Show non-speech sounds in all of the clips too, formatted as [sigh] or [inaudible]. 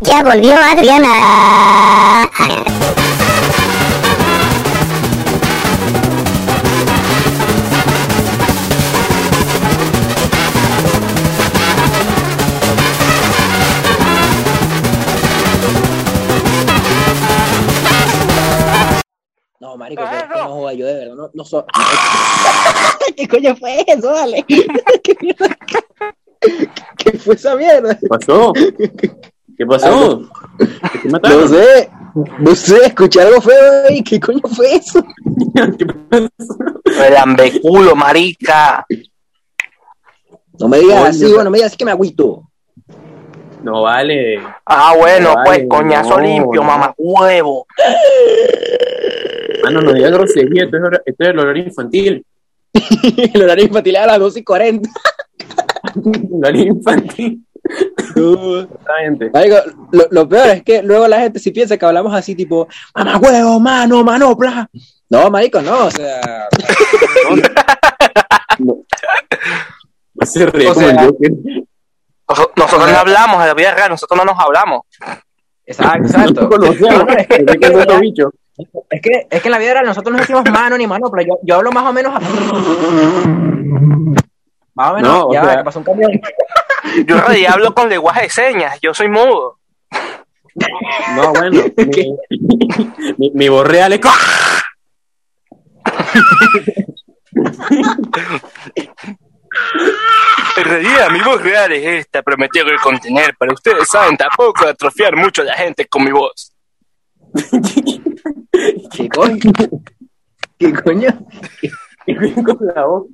Ya volvió Adriana. No, marico, que, que no joda yo de verdad. No, no so- [laughs] ¿Qué coño fue eso, vale? ¿Qué? [laughs] ¿Qué fue esa mierda? ¿Qué pasó? [laughs] ¿Qué pasó? ¿Qué? No sé. No sé, escuché algo feo y ¿qué coño fue eso? [laughs] ¿Qué pasó? El ambeculo, marica. No me digas así, bueno, me digas así que me agüito. No vale. Ah, bueno, pues, coñazo no, limpio, no. mamá huevo. Mano, no digas grosería. Esto es, esto es el horario infantil. [laughs] El horario infantil era a las 12 y 40. [laughs] El horario infantil. Marico, lo, lo peor es que luego la gente sí piensa que hablamos así tipo, mamá huevo, mano, manopla. No, marico, no, o sea, [laughs] Se ríe O como el sea- Joker. Noso- Nosotros no hablamos de la vida real, nosotros no nos hablamos. exacto, [laughs] No exacto. No, es que- es que, en la vida real nosotros no decimos mano ni manopla, yo, yo hablo más o menos así. [laughs] Más o menos, No, o ya sea- que pasó un camión. Yo en realidad hablo con lenguaje de señas, yo soy mudo. No, bueno. [laughs] Mi, mi, mi voz real es. En realidad, mi voz real es esta, pero me tengo que contener. Pero ustedes saben, tampoco atrofiar mucho a la gente con mi voz. ¿Qué coño? ¿Qué coño? ¿Qué coño con la voz?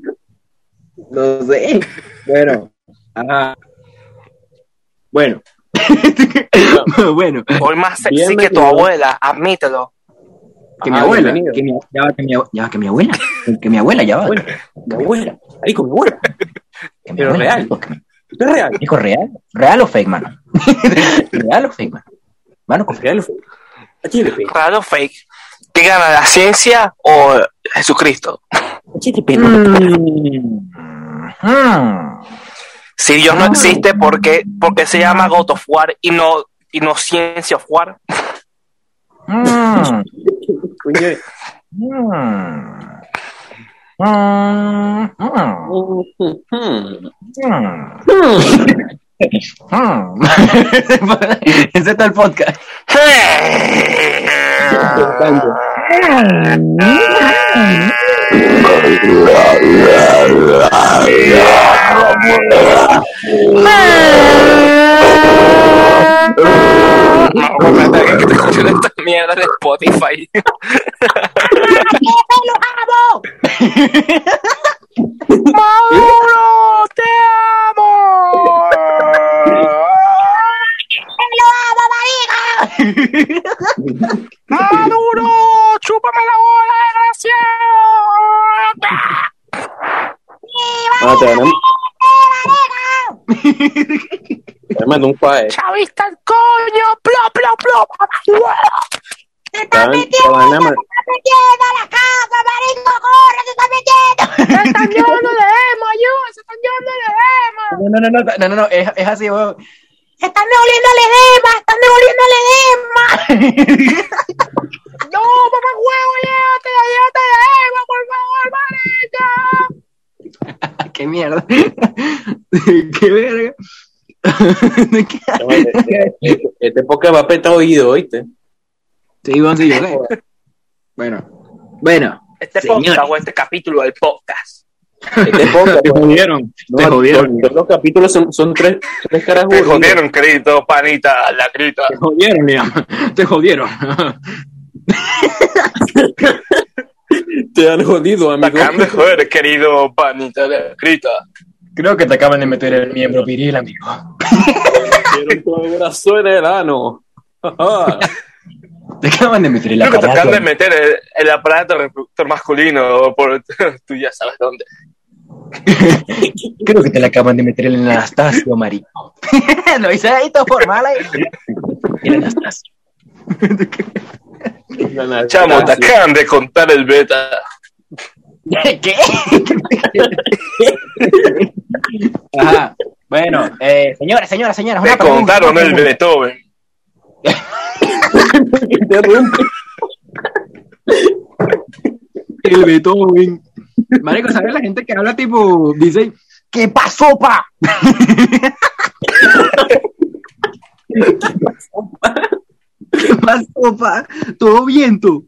No sé. Bueno, ajá. Bueno. [laughs] bueno, Hoy más sexy Bienvenido. que tu abuela, admítelo. que mi Ajá, abuela, que mi, ya va, que mi, ya va, que mi abuela, que mi abuela, ya va. Bueno, mi abuela. Marico, mi abuela. [laughs] Que mi pero abuela, real. Esto es real. Dijo real, real o fake, mano. [laughs] real o fake, mano. Mano, confía. Real. Aquí le pego. Raro fake. ¿Qué gana, la ciencia o Jesucristo? Pego. Mm. Si Dios no existe, ¿por qué, por qué se llama God of War y no, y no Ciencia of War? Mm. Mm. Mm. hmm. Mm. Mm. Ese está el podcast. [laughs] Que esta mierda de Spotify. ¡Mauro, te amo! [laughs] [laughs] ¡Maduro, chúpame la bola, desgraciado! Ah, te van a- [laughs] te un. ¡Chavista el coño! ¡Plop, plop, plop! Te van- te van a ma- ¡Se están llevando de emo, ayuda! ¡Se están llevando de emo! No, no, no, no, no, no, no, es, es así, weón. Están devolviendo el edema, están devolviendo el [laughs] edema. ¡No, mamá huevo, llévate, llévate de emo, por favor, marica! [laughs] Qué mierda. [laughs] Qué verga. ¿Qué? Este- Este podcast va a petar oído, ¿oíste? Sí, bueno, sí, yo sé. Bueno, bueno. Este Señores. podcast o este capítulo del podcast. Este podcast. Te jodieron. no, Te jodieron. Todos los capítulos son, son tres, tres caras Te jodieron, querido panita, la grita. Te jodieron, Liam. Te jodieron. Te han jodido, amigo. Acaban de joder, querido panita, la grita. Creo que te acaban de meter el miembro viril, amigo. Quiero tu brazo en el ano. [laughs] Te acaban de meter el Creo que te acaban aparato. de meter el, el aparato reproductor masculino por [laughs] tú ya sabes dónde. [laughs] Creo que te le acaban de meter el Anastasio, marico. Lo hice ahí todo formal ahí. El Anastasio. Chamo, te acaban de contar el beta. [laughs] ¿Qué? Ajá. Bueno, eh, señora, señora, señora. Contaron el. Beethoven. [laughs] El Beethoven. Marico, ¿sabes la gente que habla tipo, dice, ¿qué pasó, pa? ¿Qué pasó, pa? ¿Todo bien, tú?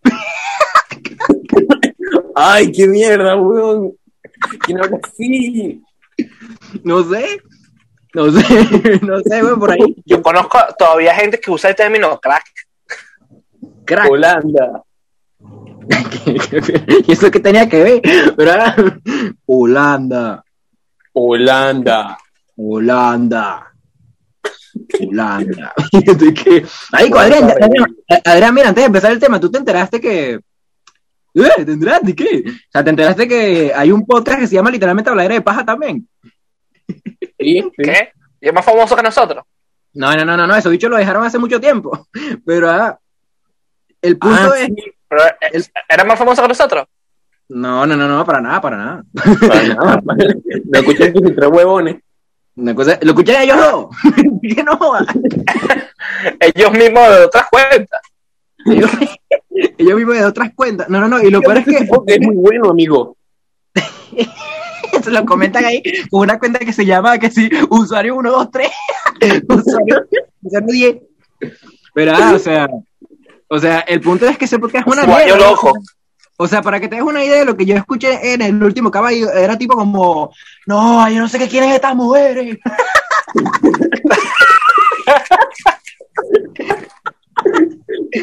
Ay, qué mierda, weón. ¿Quién habla así? No sé. No sé, [laughs] no sé, güey, por ahí. Yo conozco todavía gente que usa el término crack. Crack. Holanda. [laughs] ¿Y eso qué tenía que ver? ¿Verdad? [laughs] Holanda. Holanda. Holanda. Holanda. ¿De qué? Marico, Adrián, Adrián, Adrián, mira, antes de empezar el tema, ¿tú te enteraste que... ¿Eh? ¿Te enteraste qué? O sea, ¿te enteraste que hay un podcast que se llama literalmente Habladera de Paja también? Sí, sí. ¿Qué? ¿Y es más famoso que nosotros? No, no, no, no, no, esos bichos lo dejaron hace mucho tiempo. [laughs] Pero ah, el punto Ah, es... Pero, eh, ¿Era más famoso que nosotros? No, no, no, no, para nada, para nada. Para nada. [laughs] Lo escuché tus tres huevones. Una cosa, lo escuchan ellos dos. que no. [laughs] [laughs] Ellos mismos de otras cuentas. Ellos, [laughs] ellos mismos de otras cuentas. No, no, no. Y lo peor es que Es muy bueno, amigo. se lo comentan ahí con una cuenta que se llama que sí, usuario 123. usuario, usuario 10. Pero, ah, o sea, o sea, el punto es que ese podcast es una Usuario mierda. loco. O sea, para que te des una idea de lo que yo escuché en el último caballo, era tipo como, no, yo no sé qué quieren estas mujeres.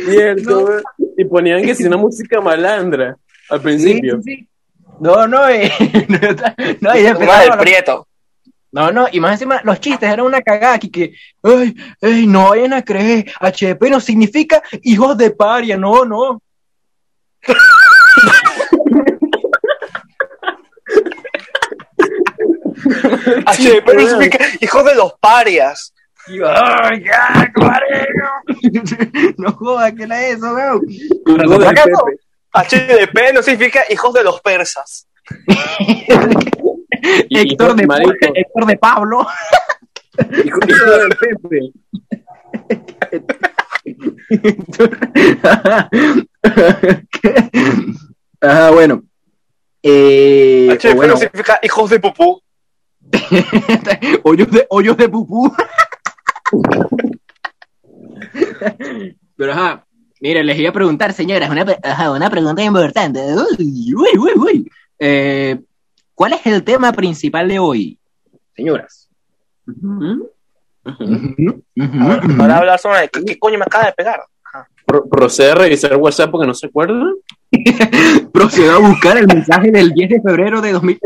Cierto. Y ponían que si una música malandra al principio. Sí, sí. No, no, eh, [laughs] no, y prieto. No, no, y más encima, los chistes eran una cagada aquí que, ay, ay, no vayan a creer, HP no significa hijos de paria, no, no. [laughs] [laughs] HP no significa hijo de los parias. Y yo, ay, ya, [laughs] no jodas, ¿qué era eso, weón? HDP no significa hijos de los persas. Y- [laughs] Héctor, de, Héctor de Pablo. hijo, hijo del Pepe. Ajá, bueno. Eh, HDP bueno, no significa hijos de pupú. [laughs] hoyos de, hoyos de pupú. Pero ajá, mire, les iba a preguntar, señoras, una, ajá, una pregunta importante. Uy, uy, uy, uy. Eh, ¿Cuál es el tema principal de hoy? Señoras. Ujú, Ahora hablar sobre qué, qué coño me acaba de pegar. Pro- procede a revisar WhatsApp porque no se acuerda. [laughs] Procedo a buscar el mensaje del 10 de febrero de 2000.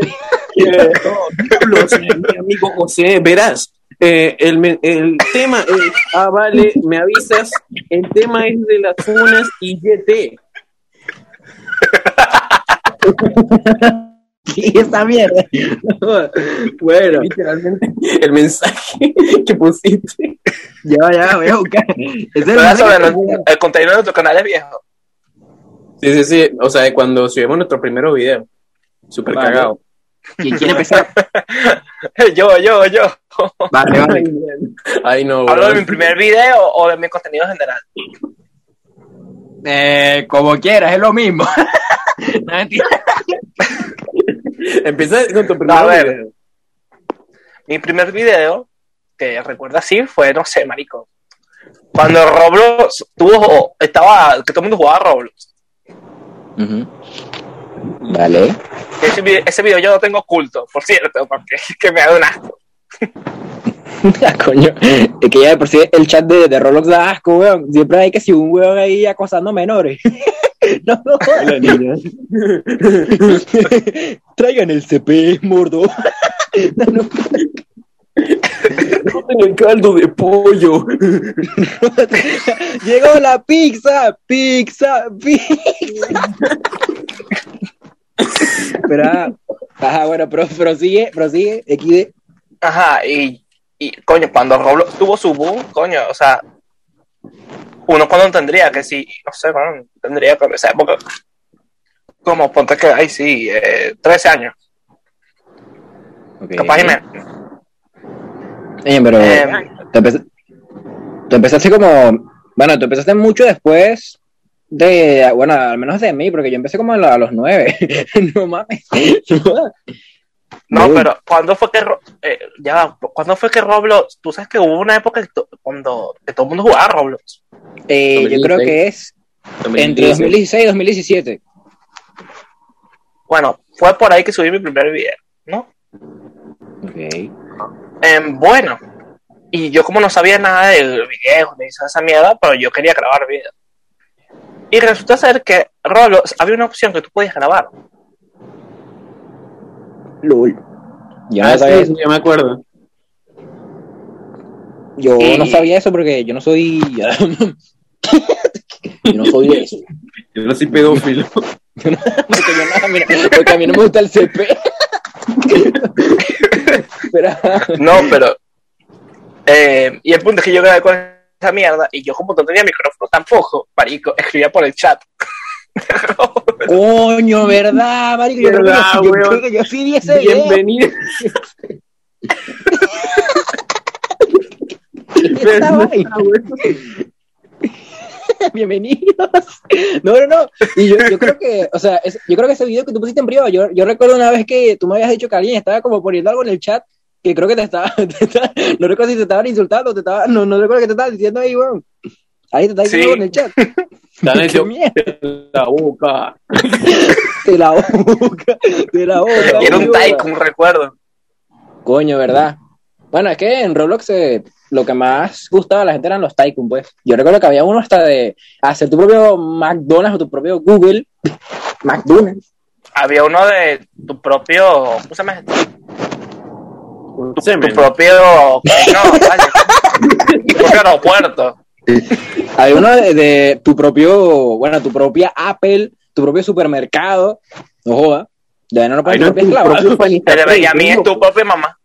Diablos, [laughs] eh, mi amigo José, verás. eh, el, el tema es, ah, vale, me avisas, el tema es de las funas y YT. [laughs] ¿Qué esa mierda? bueno, Literalmente, el mensaje [laughs] que pusiste. ya, ya, voy a buscar. Es el sobre el contenido de nuestro canal es viejo. Sí, sí, sí. O sea, cuando subimos nuestro primero video. Súper Vale. cagado. ¿Quién quiere empezar? [laughs] Yo, yo, yo. Vale, vale. Ay, no, ¿Hablo de mi primer video o de mi contenido general? Eh, como quieras, es lo mismo. [laughs] no. Empieza con tu primer A ver. video. Mi primer video, que recuerdo así, fue, no sé, marico. Cuando Roblox tuvo, estaba, que todo el mundo jugaba a Roblox. Vale. Ese, ese video yo lo tengo oculto, por cierto, porque es [laughs] que me da un asco. Ah, [laughs] coño, es que ya de por sí el chat de, de Roblox da asco, weón. Siempre hay que si un weón ahí acosando menores. [laughs] no, no. [laughs] Traigan el CP, mordo. No, no. en el caldo de pollo. Llegó la pizza, pizza, pizza. Ah, ajá, bueno, pero prosigue, prosigue, XD. Ajá, y, y coño, cuando Roblox tuvo su boom, coño, o sea, uno cuando tendría que sí, no sé, bueno, tendría que en esa época, como ponte que, ay, sí, eh, 13 años, capaz y menos. Oye, pero Eh, tú, empe- tú empezaste como Bueno, tú empezaste mucho después de, bueno, al menos de mí, porque yo empecé como a los nueve. [laughs] no mames. [laughs] No, pero ¿cuándo fue que eh, ya, ¿cuándo fue que Roblox? Tú sabes que hubo una época que cuando que todo el mundo jugaba a Roblox. Eh, yo creo 2016. que es entre 2016 y 2017. Bueno, fue por ahí que subí mi primer video, ¿no? Ok. Em, bueno, y yo como no sabía nada del video, ni esa mierda, pero yo quería grabar video. Y resulta ser que Roblox había una opción que tú podías grabar. LOL. No Ah, sabía sí, eso. sí, yo me acuerdo. Yo no sabía eso porque yo no soy. [laughs] yo no soy de eso. Yo no soy pedófilo. [laughs] Porque, yo no, mira, porque a mí no me gusta el CP. [laughs] Pero, No, pero. eh, y el punto es que yo grabé con esa mierda y yo, como no tenía micrófono tampoco, marico, escribía por el chat. Coño, ¿verdad, marico? Yo, creo que ¿Verdad, yo, creo que yo sí vi ese video. Bienvenido. [laughs] [laughs] Bienvenidos. No, no, no. Y yo, yo creo que, o sea, es- yo creo que ese video que tú pusiste en privado, yo, yo recuerdo una vez que tú me habías dicho que alguien estaba como poniendo algo en el chat, que creo que te estaba, [laughs] te estaba- no recuerdo si te estaban insultando, te estaba, no, no recuerdo que te estaban diciendo ahí, weón. Ahí te está diciendo Sí. algo en el chat. [laughs] Qué hecho mierda. la boca. De la boca, de la boca. Era un tycoon, recuerdo. Coño, ¿verdad? Bueno, es que en Roblox eh, lo que más gustaba a la gente eran los tycoon, pues. Yo recuerdo que había uno hasta de hacer tu propio McDonald's o tu propio Google. [laughs] McDonald's. Había uno de tu propio. ¿Cómo se llama? esto? Un Tu propio. [laughs] No, tu propio aeropuerto. Había uno de, de tu propio, bueno, tu propia Apple, tu propio supermercado. No joda. Ya no lo pones no, propia El de fake, Benjamín es ¿no? tu propia mamá.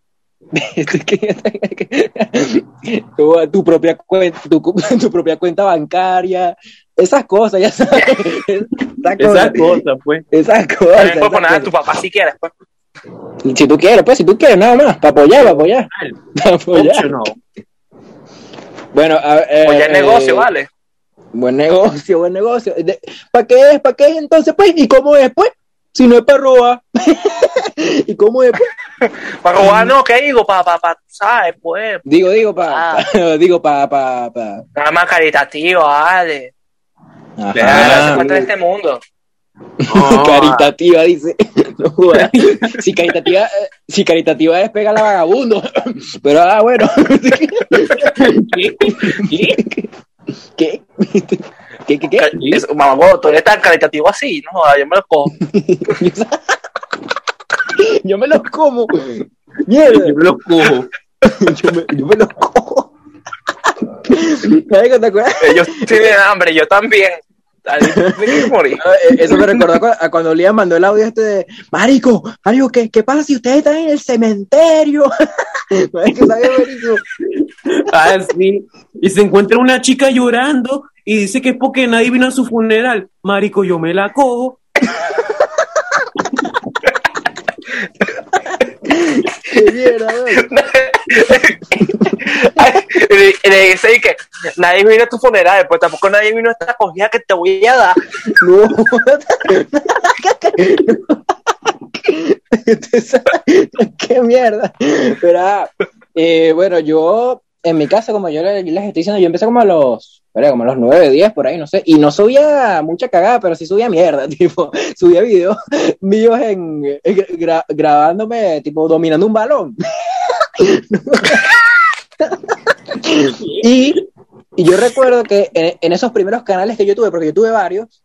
[laughs] tu, tu propia cuenta, tu, [laughs] tu propia cuenta bancaria, esas cosas, ya sabes. Esas Esas cosas. cosas, pues. Esas cosas. También esas puedes poner a cosas. tu papá si quieres. Pues. Si tú quieres, pues, si tú quieres, nada más, para apoyar, para apoyar. Para apoyar. Optional. Bueno, a, eh, Pues ya es eh, negocio, ¿vale? Buen negocio, buen negocio. ¿Para qué es? ¿Para qué es entonces, pues? ¿Y cómo es, pues? Si no es para robar. [laughs] ¿Y cómo es, pues? [laughs] Para robar, no, ¿qué digo? Para, para, para, ¿sabes? Pues. Digo, digo, para, Ah. [laughs] digo, para, para, para. Nada más caritativo, ¿vale? Ajá. encuentra en este mundo. No, caritativa, dice. [laughs] No jodas. si caritativa, eh, si caritativa es pegar a vagabundo. Pero, ah, bueno. ¿Qué? ¿Qué? ¿Qué? ¿Qué, qué, qué? Es, mamá, tú eres tan caritativo así, ¿no? Yo me lo cojo. [laughs] Yo me los como. Mierda. Yo me los cojo. Yo me, yo me los como. [laughs] ¿te acuerdas? Ellos tienen hambre, yo también. Morir. Eh, Eso me recordó a cu- a cuando Liam mandó el audio este de Marico, Marico, ¿qué, qué pasa si ustedes están en el cementerio? [laughs] Ah, sí. Y se encuentra una chica llorando y dice que es porque nadie vino a su funeral. Marico, yo me la cojo. [laughs] Qué mierda, [laughs] le dice que nadie vino a tu funeral, pues tampoco nadie vino a esta cogida que te voy a dar. No. [laughs] [laughs] Qué mierda. Pero, ah, eh, bueno, yo, en mi casa, como yo les estoy diciendo, yo empecé como a los, espera, como los 9, 10 por ahí, no sé, y no subía mucha cagada, pero sí subía mierda, [laughs] tipo, subía videos míos en, en gra- grabándome, tipo, dominando un balón. y, y yo recuerdo que en, en esos primeros canales que yo tuve, porque yo tuve varios,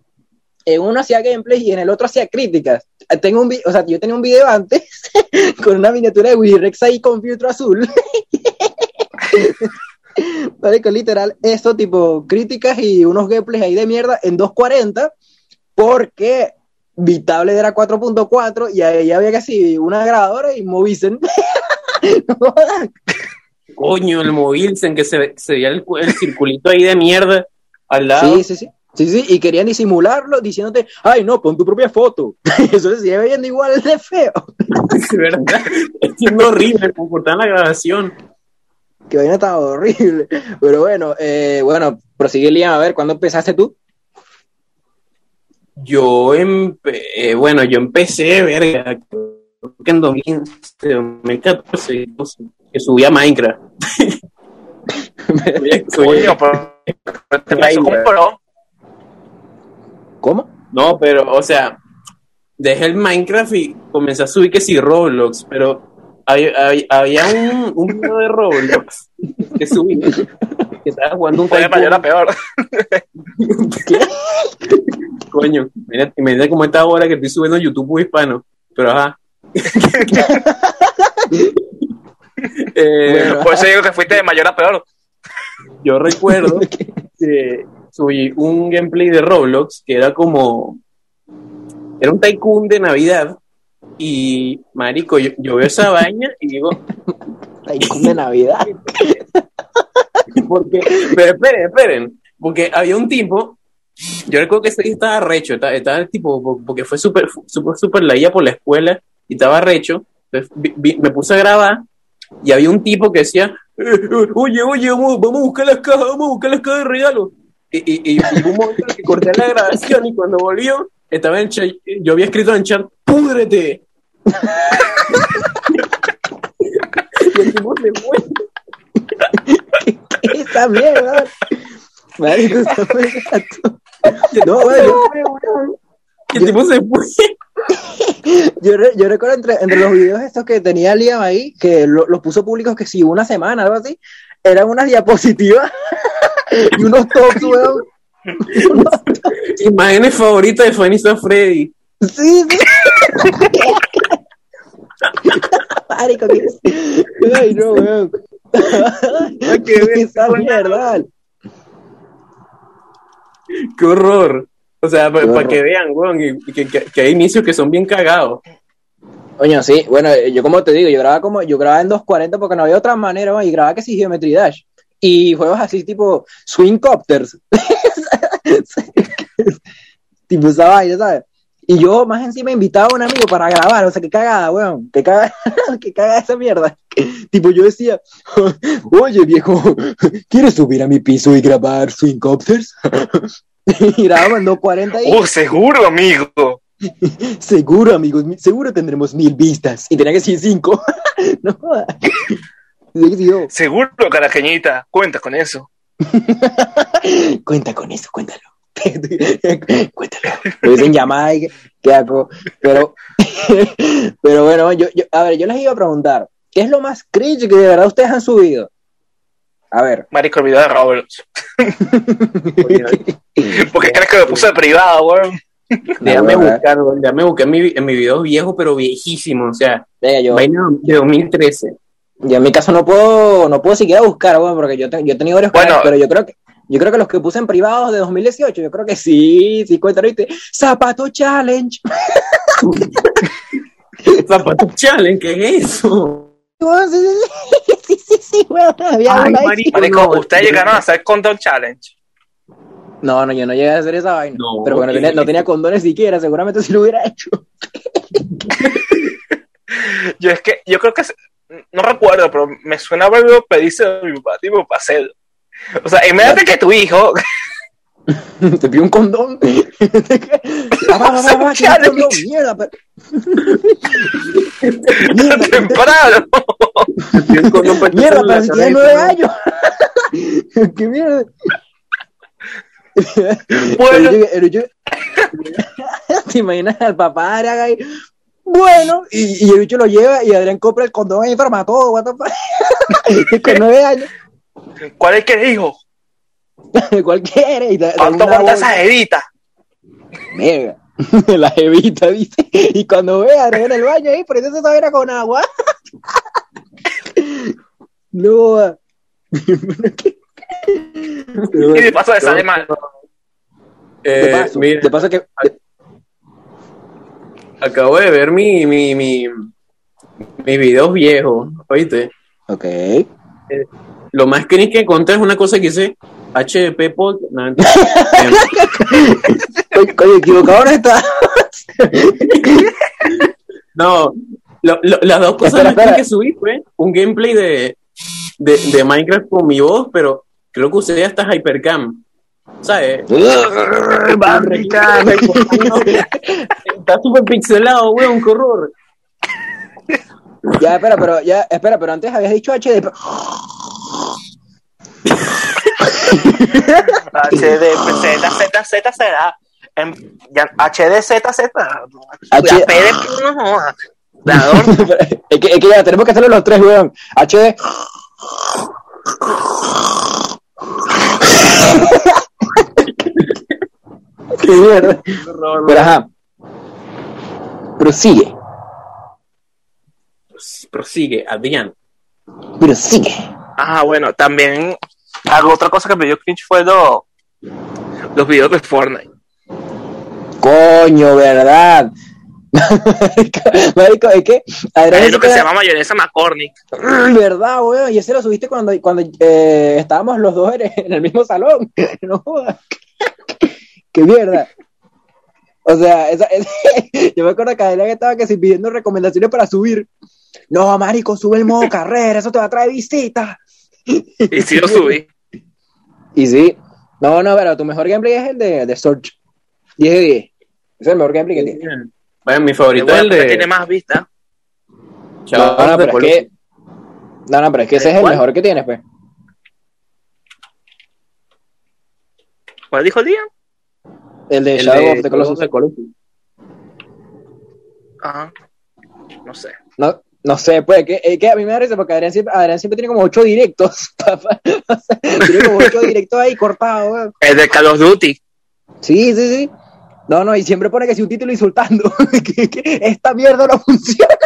en uno hacía gameplay y en el otro hacía críticas. Tengo un o sea, yo tenía un video antes [laughs] con una miniatura de Willy Rex ahí con filtro azul. [laughs] [laughs] Marico, literal, eso tipo críticas y unos gameplays ahí de mierda en 240 porque Vitable era 4.4 y ahí había casi una grabadora y. [laughs] No jodas. Coño, el Movilsen, que se, se veía el, el circulito ahí de mierda al lado. Sí, sí, sí. Sí, sí, y querían disimularlo diciéndote, ay, no, pon tu propia foto. [laughs] Eso se sigue viendo igual de feo. Es verdad. Es horrible como cortaban la grabación. Que vaina estaba horrible. [laughs] Pero bueno, eh, bueno, prosigue Liam, a ver, ¿cuándo empezaste tú? Yo empe eh, bueno, yo empecé, verga, creo que en 2015, 2014, no sé, que subí a Minecraft. [laughs] [laughs] Coño, pero. ¿Cómo? No, pero, o sea, dejé el Minecraft y comencé a subir que sí Roblox, pero había, había, había un, un video de Roblox que subí que estaba jugando un yo era peor. Coño, mira, imagínate cómo está ahora que estoy subiendo YouTube hispano. Pero ajá. [laughs] Eh, Bueno. Por eso digo que fuiste de mayor a peor. yo recuerdo [laughs] que subí un gameplay de Roblox que era como. Era un tycoon de Navidad. Y, marico, yo, yo veo esa vaina y digo, Ay, de Navidad. porque, pero esperen, esperen, porque había un tipo, yo recuerdo que ese día estaba recho, estaba, estaba tipo, po- porque fue súper, súper, súper leía por la escuela y estaba recho, entonces vi- vi- me puse a grabar y había un tipo que decía, "Eh, eh, oye, oye, vamos, vamos a buscar las cajas, vamos a buscar las cajas de regalo. Y, y, y, y hubo un momento en que corté la grabación y cuando volvió, estaba en chat, yo había escrito en el chat, púdrete. [laughs] y el tipo [laughs] [laughs] se fue. Está bien, weón. Marico, está muy gato. No, weón, yo, Y el tipo se fue. yo, re- yo recuerdo entre, entre los videos estos que tenía Liam ahí, que lo- los puso públicos que si una semana, algo así, eran unas diapositivas y unos tops, weón. Imágenes favoritas de Fanny Freddy. Sí, sí. Marico, que Ay, no, weón. [laughs] qué Esa mierda. Qué horror. O sea, para Qué horror. que vean, weón, que, que- que hay inicios que son bien cagados. Coño, sí, bueno, eh, yo como te digo, yo grababa como, yo grababa en 240 porque no había otra manera, weón, y grababa que sí Geometry Dash. Y juegos así tipo Swing Copters. [laughs] tipo esa vaina, ¿sabes? Y yo más encima invitaba a un amigo para grabar, o sea, qué cagada, weón, qué cagada, [laughs] qué cagada esa mierda. [laughs] tipo yo decía, [laughs] oye viejo, ¿quieres subir a mi piso y grabar Swing Copters? y grababa en 240 y... Uh, seguro, amigo. Seguro, amigos, mi- seguro tendremos mil vistas. Y tenía que decir cinco. no jodas. Seguro, carajeñita. Cuentas con eso. Cuenta con eso, cuéntalo. [laughs] cuéntalo. Lo dicen llamada y que- que hago. Pero, [laughs] pero bueno, yo, yo, a ver, yo les iba a preguntar, ¿qué es lo más cringe que de verdad ustedes han subido? A ver. Marico, el video de Roblox. [laughs] Porque crees que me puse privado, weón. Déjame buscar, weón, déjame buscar mi, en mi video viejo, pero viejísimo. O sea, Venga, yo, vaina de 2013. yo en mi caso no puedo, no puedo siquiera buscar, bueno, porque yo, te- yo he tenido varios Bueno. canales, pero yo creo que yo creo que los que puse en privados de 2018, yo creo que sí, sí cuentan, ¿viste? Zapato Challenge. [laughs] Zapato Challenge, ¿qué es eso? Sí, sí, sí, sí, sí, sí, weón, había Ay, marico. Ustedes llegaron a hacer Control Challenge. No, no, yo no llegué a hacer esa vaina. No, pero bueno, tenía- no tenía condones siquiera, seguramente si lo hubiera hecho. [laughs] Yo es que, yo creo que, se- no recuerdo, pero me suena haberlo pedido a mi papá, tipo, hacerlo. O sea, imagínate que tu hijo, [laughs] Te pidió un condón. [laughs] Ah, mierda, pero- temprano, mierda, pero si tiene nueve años. [laughs] ¿Qué mierda? Bueno. Pero yo- ¿Te imaginas al papá de ahí? Bueno, y, y el bicho lo lleva y Adrián compra el condón ahí enferma todo, what the fuck. Con nueve años, ¿cuál es que dijo? [laughs] cualquiera. Y da- da ¿Cuánto bolsa. esa jevita? Verga. [laughs] La jevita, dice. Y cuando ve a Adrián en el baño ahí, por eso esa vaina con agua. [laughs] No. Y de paso de sale mal. De Eh, paso, mira, de paso que. acabo de ver mi, mi, mi, mis videos viejos, ¿oíste? Ok. Lo más cringe que encontré es una cosa que hice HDP Pod. No, [laughs] oye, equivocado no está. [laughs] no, lo- lo- las dos cosas Espera, espera. que subí fue un gameplay de, de, de Minecraft con mi voz, pero creo que usé hasta Hypercam. ¿Sabes? Está súper pixelado, weón, qué horror. Ya, espera, pero ya, espera, pero antes habías dicho HD. HD, Z, Z, Z ya, HD, Z, Z. H- La P de no [laughs] es, que, es que ya tenemos que hacerlo los tres, weón. HD. [laughs] Qué mierda. Pero ajá. Prosigue. Prosigue, Adrián. Prosigue. Ah, bueno, también algo otra cosa que me dio cringe fue lo- los videos de Fortnite. Coño, ¿verdad? [laughs] Marico, es que Adrián Hay uno que se llama mayonesa McCormick. ¿Verdad, weón? Y ese lo subiste cuando, cuando eh, estábamos los dos en, el mismo salón. [laughs] No jodas. Qué mierda. O sea, esa- [laughs] yo me acuerdo que Adrián estaba que si pidiendo recomendaciones para subir. No, marico, sube el modo [laughs] carrera, eso te va a traer visitas. Y sí lo subí. Y sí. No, no, pero tu mejor gameplay es el de, de Search. 10 de 10. Ese es el mejor gameplay que tiene. Bueno, mi favorito Bueno, es el de tiene más vista. No, no, pero es que. No, no, pero es que ese es el ¿Cuál? mejor que tienes, pues. ¿Cuál dijo el día? El de El Shadow de of the Colossus. Shadow of the Colossus. Ajá. No sé. No, no sé, pues, que, es que a mí me da risa porque Adrián siempre, Adrián siempre tiene como ocho directos. [laughs] papá. O sea, tiene como ocho directos ahí cortados, weón. El de Call of Duty. Sí, sí, sí. No, no, y siempre pone que si un título insultando. [laughs] que, que esta mierda no funciona. [laughs]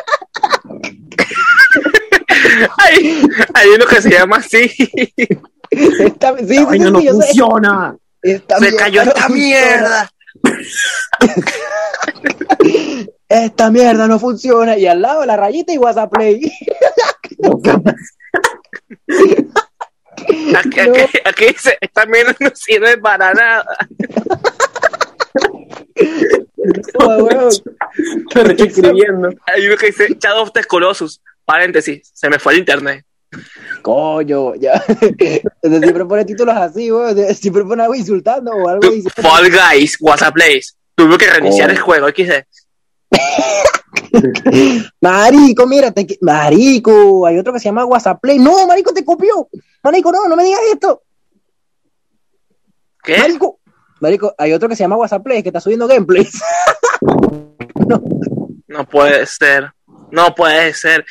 Hay, hay uno que se llama así. Esta, sí, no sé. funciona. Esta Se mierda cayó esta mierda. Esta mierda no funciona. Y al lado la rayita y WhatsApp Play. [laughs] Aquí, aquí, aquí dice, esta mierda no sirve para nada. Te [laughs] estoy escribiendo. Hay uno que dice Shadow of the Colossus. Paréntesis, se me fue el internet. Coño, ya. [laughs] Entonces, siempre pone títulos así, weón. Siempre pone algo insultando o algo. Fall Guys, WhatsApp Plays. Tuve que reiniciar Oh. el juego, XD. [laughs] Marico, que- Marico, hay otro que se llama WhatsApp Play. No, Marico, te copió. Marico, no, no me digas esto. ¿Qué? Marico. Marico, hay otro que se llama WhatsApp Play que está subiendo gameplays. [laughs] No puede ser. No puede ser.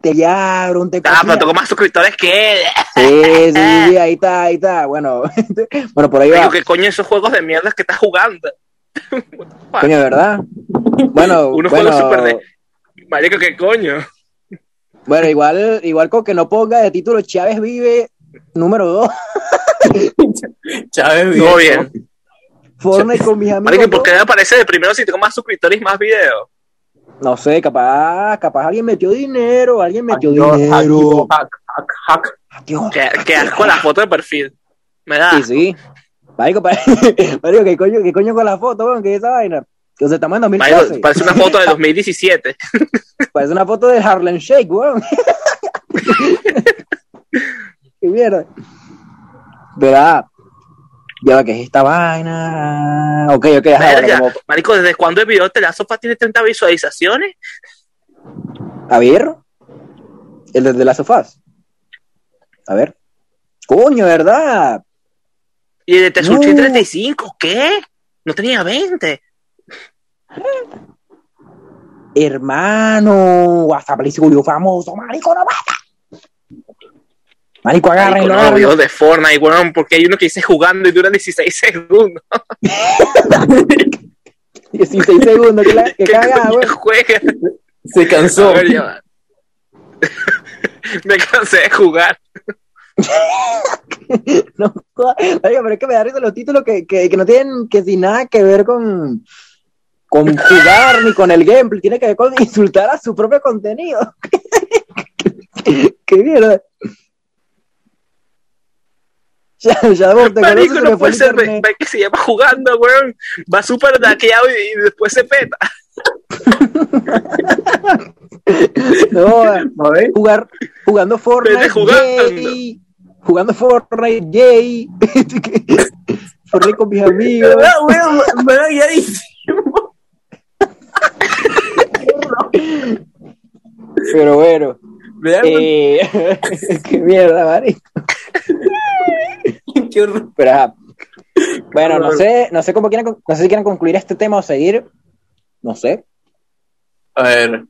Te llaron, te Ah, pero tengo más suscriptores que él. Sí, sí, ahí está, ahí está. Bueno, [laughs] bueno, por ahí va. ¿qué coño esos juegos de mierda que estás jugando? Coño, ¿verdad? Bueno, [laughs] Unos bueno, juegos super de. Marico, ¿qué coño? bueno, igual, igual con que no ponga de título Chávez vive número 2. [laughs] Chávez Todo Viejo. bien. Fortnite con mis amigos. Marico, ¿y ¿por qué me aparece de primero si tengo más suscriptores y más videos? No sé, capaz, capaz alguien metió dinero, alguien metió dinero. hack, hack, hack. Dios. Que, que asco la foto de perfil. Me da. Sí, sí. Marico, [laughs] Marico, ¿qué coño, qué coño con la foto, weón? ¿Qué es esa vaina? Que se estamos en Marico, 2012. parece una foto de [laughs] 2017. Parece una foto del Harlem Shake, weón. [laughs] Qué mierda. ¿Verdad? Ya va, que es esta vaina? Ok, ok, ajá, como- Marico, ¿desde cuándo el video de la sopa tiene 30 visualizaciones? A ver. El de las sofás. A ver. Coño, ¿verdad? Y el de Tetsuchi No. 35, ¿qué? No tenía 20. Hermano, WhatsApp le volvió famoso, marico, no mata. Marico, Marico, agárrenlo, no, videos de Fortnite, weón, porque hay uno que dice jugando y dura 16 segundos. [laughs] 16 segundos, que, la, que [laughs] ¿Qué cagada, coño weón. juega? Se cansó. Ver. [laughs] Me cansé de jugar. [laughs] No. Marico, pero es que me da risa los títulos que, que, que no tienen que sin nada que ver con, con jugar ni con el gameplay, tiene que ver con insultar a su propio contenido. [laughs] Qué mierda. Ya, ya, vos te Marico, no puede ser, ve, que se llama jugando, weón. Va súper daqueado y, y después se peta. No, A ver. jugar, jugando Fortnite, jugando. yay. Jugando Fortnite, yay. [laughs] Fortnite con mis amigos. ¿Verdad, weón? ¿Verdad? Ya. Pero bueno, eh, [laughs] qué mierda, marico. [laughs] Qué horror. Pero ajá. Bueno, no sé, no sé cómo quieren, con- no sé si quieren concluir este tema o seguir. No sé. A ver.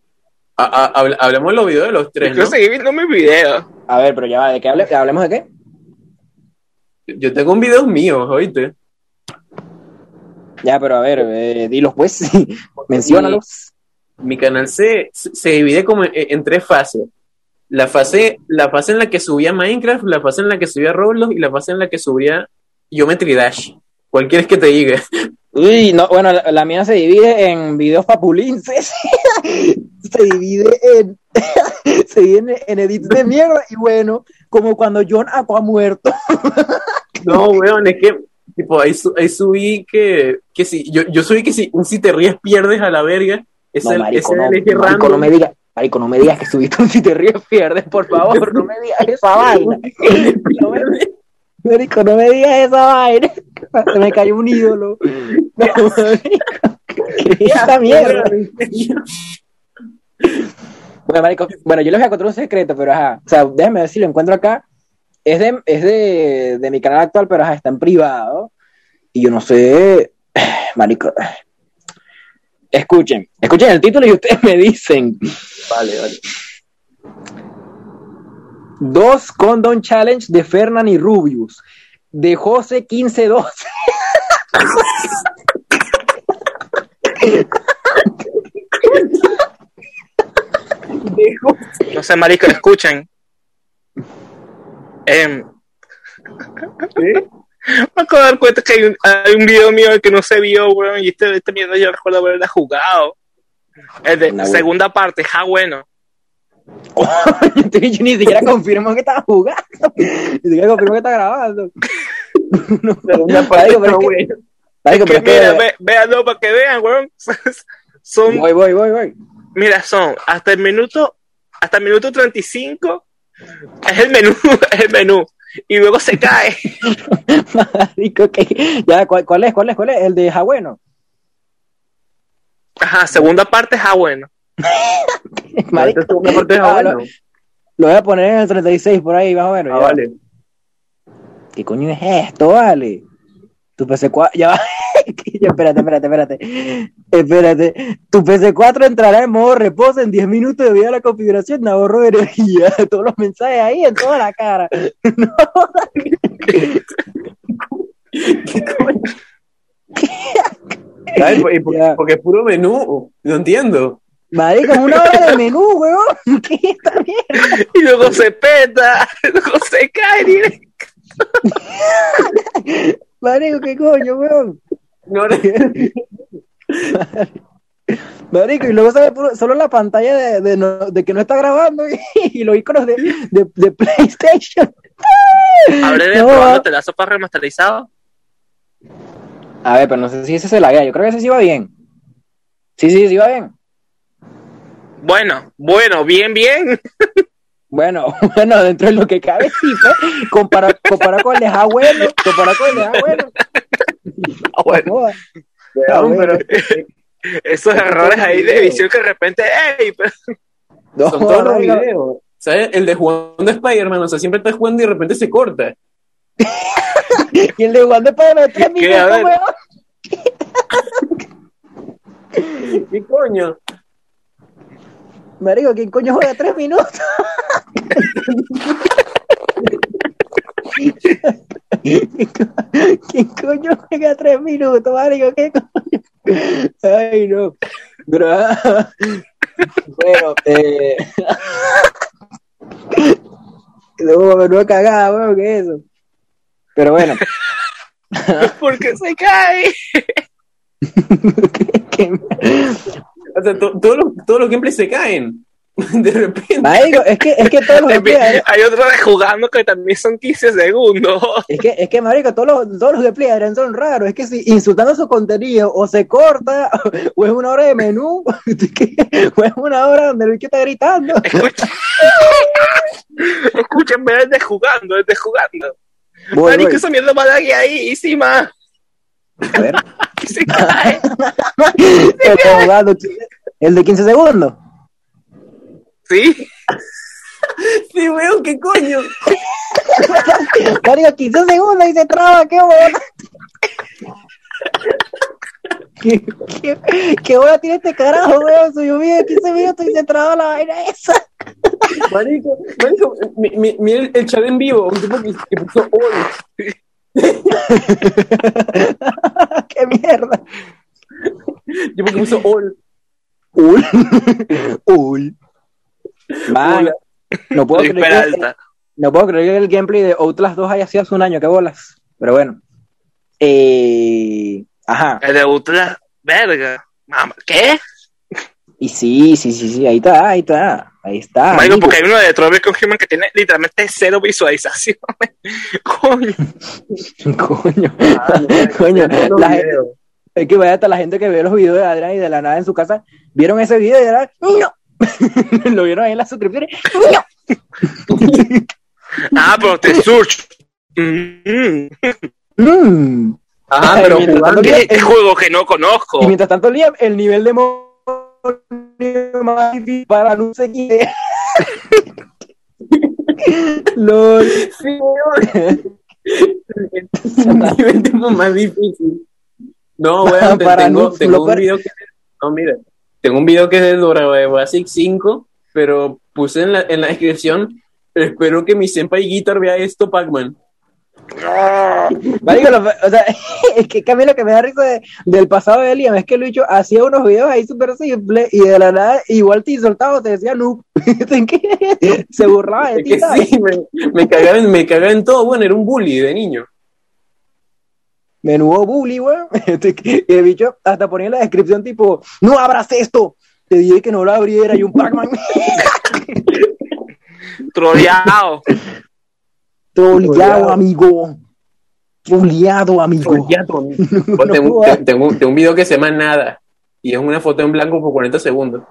a- a- habl- hablemos de los videos de los tres, Yo ¿no? seguí viendo mis videos. A ver, pero ya va, ¿de qué hable- hablemos de qué? Yo tengo un video mío, oíste. Ya, pero a ver, eh, dilos pues, [laughs] menciónalos. Mi canal se, se divide como en, en tres fases. La fase, la fase en la que subía Minecraft, la fase en la que subía Roblox y la fase en la que subía Geometry Dash. ¿Cuál quieres que te diga? [laughs] Uy, no, bueno, la, la mía se divide en videos papulinces. [laughs] se divide en. [laughs] se divide en, en edits de mierda. Y bueno, como cuando John Aqua ha muerto. [laughs] No, weón, es que tipo, ahí, su- ahí subí que, que si, yo, yo subí que si un si te ríes pierdes a la verga. Es No, el, marico, es no, el eje marico, no me digas. Marico, no me digas que subiste un si te ríes pierdes, por favor, no me digas esa vaina. No me, marico, no me digas esa vaina. Se me cayó un ídolo. [laughs] No, marico, ¿qué es esta mierda? Bueno, marico, bueno, yo les voy a contar un secreto, pero ajá, o sea, déjenme ver si lo encuentro acá. Es de, es de, de mi canal actual, pero ajá, está en privado. Y yo no sé, [sighs] marico. [sighs] Escuchen, escuchen el título y ustedes [laughs] me dicen. Vale, vale. Dos Condom Challenge de Fernan y Rubius. De José 1512. No sé, marico, escuchen. Em, me acabo de dar cuenta que hay un, hay un video mío que no se vio, weón, y este, este mierda yo recuerdo haberla jugado. Es de Una segunda parte, ja bueno. [laughs] yo ni siquiera [laughs] confirmo que estaba jugando. Ni siquiera confirmo que está grabando. [laughs] No, marico, pero es que- pero es que- mira, ve, véanlo para que vean, weón. Son, Voy, voy, voy, voy. mira, son hasta el minuto, hasta el minuto 35 es el menú, es el menú. Y luego se cae. Marico, que ya, ¿cuál, cuál es? ¿Cuál es? ¿Cuál es? El de Jagüeno. Ajá, segunda parte, ja bueno. [laughs] Marico, parte es ah, lo, lo voy a poner en el 36 por ahí, más o menos. Ah, ya. vale. ¿Qué coño es esto, vale? Tu PC4, [laughs] ya espérate, espérate, espérate. Espérate. Tu PC4 entrará en modo reposo en 10 minutos debido a la configuración de ahorro de energía. [laughs] Todos los mensajes ahí en toda la cara. ¿Qué coño? ¿Sabes? Porque es puro menú. No entiendo. Marico, es una hora de menú, weón. [laughs] ¿Qué es esta mierda? Y luego se peta, [laughs] luego se cae directo. [laughs] Marico, ¿qué coño, weón? No, Marico, y luego se ve solo la pantalla de, de no- de que no está grabando y, y los iconos de, de, de PlayStation. Habré de No. probando te la sopa remasterizado. A ver, pero no sé si ese se la Yo creo que ese sí va bien. Sí, sí, sí va bien. Bueno, bueno, bien, bien. Bueno, [laughs] bueno, dentro de lo que cabe, sí, pues. Comparado compara con el de abuelo, comparado con el de abuelo. Ah, bueno, pero esos errores ahí de edición que de repente, ¡ey! pero- No, son todos los videos. ¿Sabes? El de jugando Spider-Man, o sea, siempre estás jugando y de repente se corta. [laughs] Y el de jugando para de tres ¿Qué? ¿Qué [laughs] coño? Marico, ¿quién coño juega tres minutos? ¿Quién coño juega tres minutos, marico? ¿Qué coño? Ay, no. Pero, ah, bueno, eh... Luego menuda cagada, weón, ¿qué es eso? Pero bueno, [laughs] porque se cae. [laughs] ¿qué- O sea, to- todos los, todos los gameplays se caen. [laughs] De repente. Marico, es que, es que todos los [laughs] Adrián- Hay otro de jugando que también son 15 segundos. [laughs] es que, es que marico, todos los, todos los gameplay de Adrián son raros. Es que si insultando su contenido o se corta, o es una hora de menú, o es una hora donde el bicho está gritando. Escucha. Escúchenme desde jugando, desde jugando. Voy, Marico, voy. esa mierda va de ahí, encima. A ver. [laughs] Se cae. [laughs] Jugando, El de 15 segundos. Sí. [laughs] Sí, weón, ¿qué coño? Marico, 15 segundos y se traba, qué bola. ¿Qué, qué, qué bola tiene este carajo, weón? Subió de 15 minutos y se traba la vaina esa. Marico, marico, mi- mi- mira el, el chat en vivo, un tipo que, que puso hoy. [laughs] qué mierda. Yo porque puso all. Uy. Uy. Man, no puedo, creer que, no puedo creer que el gameplay de Outlast 2 haya sido hace un año, qué bolas. Pero bueno. Eh, ajá. El de Ultra. Verga. Mamá, ¿qué? Y sí, sí, sí, sí, ahí está, ahí está. Ahí está. Marico, porque hay uno de Detroit con Human que tiene literalmente cero visualizaciones. [laughs] Coño. Coño. [laughs] Coño, la gente, es que vaya hasta la gente que ve los videos de Adrián y de la nada en su casa, vieron ese video y era ¡No! [laughs] Lo vieron ahí en las suscripciones. ¡No! Ah, pero te search. Mm, Mm. Ajá, pero jugando. ¿Qué, qué juego que no conozco? Y mientras tanto, Liam, el nivel de más difícil para no sé quién. LOL. Sí, nivel tipo más difícil. No, weón, te- Para tengo, no tengo un video que. No, mira. Tengo un video que es de Dora Basic 5, pero puse en la, en la descripción. Espero que mi senpai Guitar vea esto, Pac-Man. [laughs] Marico, lo- o sea, [laughs] es que a mí lo que me da risa de- del pasado de Liam es que Lucho hacía unos videos ahí súper simples y de la nada igual te insultaba te decía noob. [laughs] Se burlaba de ti, sí, me, me cagaba en, me cagaba en todo. Bueno, era un bully de niño. Menudo bully, weón. Este, El bicho hasta ponía en la descripción tipo, no abras esto. Te dije que no lo abriera y un Pac-Man. Troleado. Troleado, amigo. Troleado, amigo. [laughs] No Pues tengo, jodas. te- tengo- tengo un video que se llama Nada. Y es una foto en blanco por 40 segundos.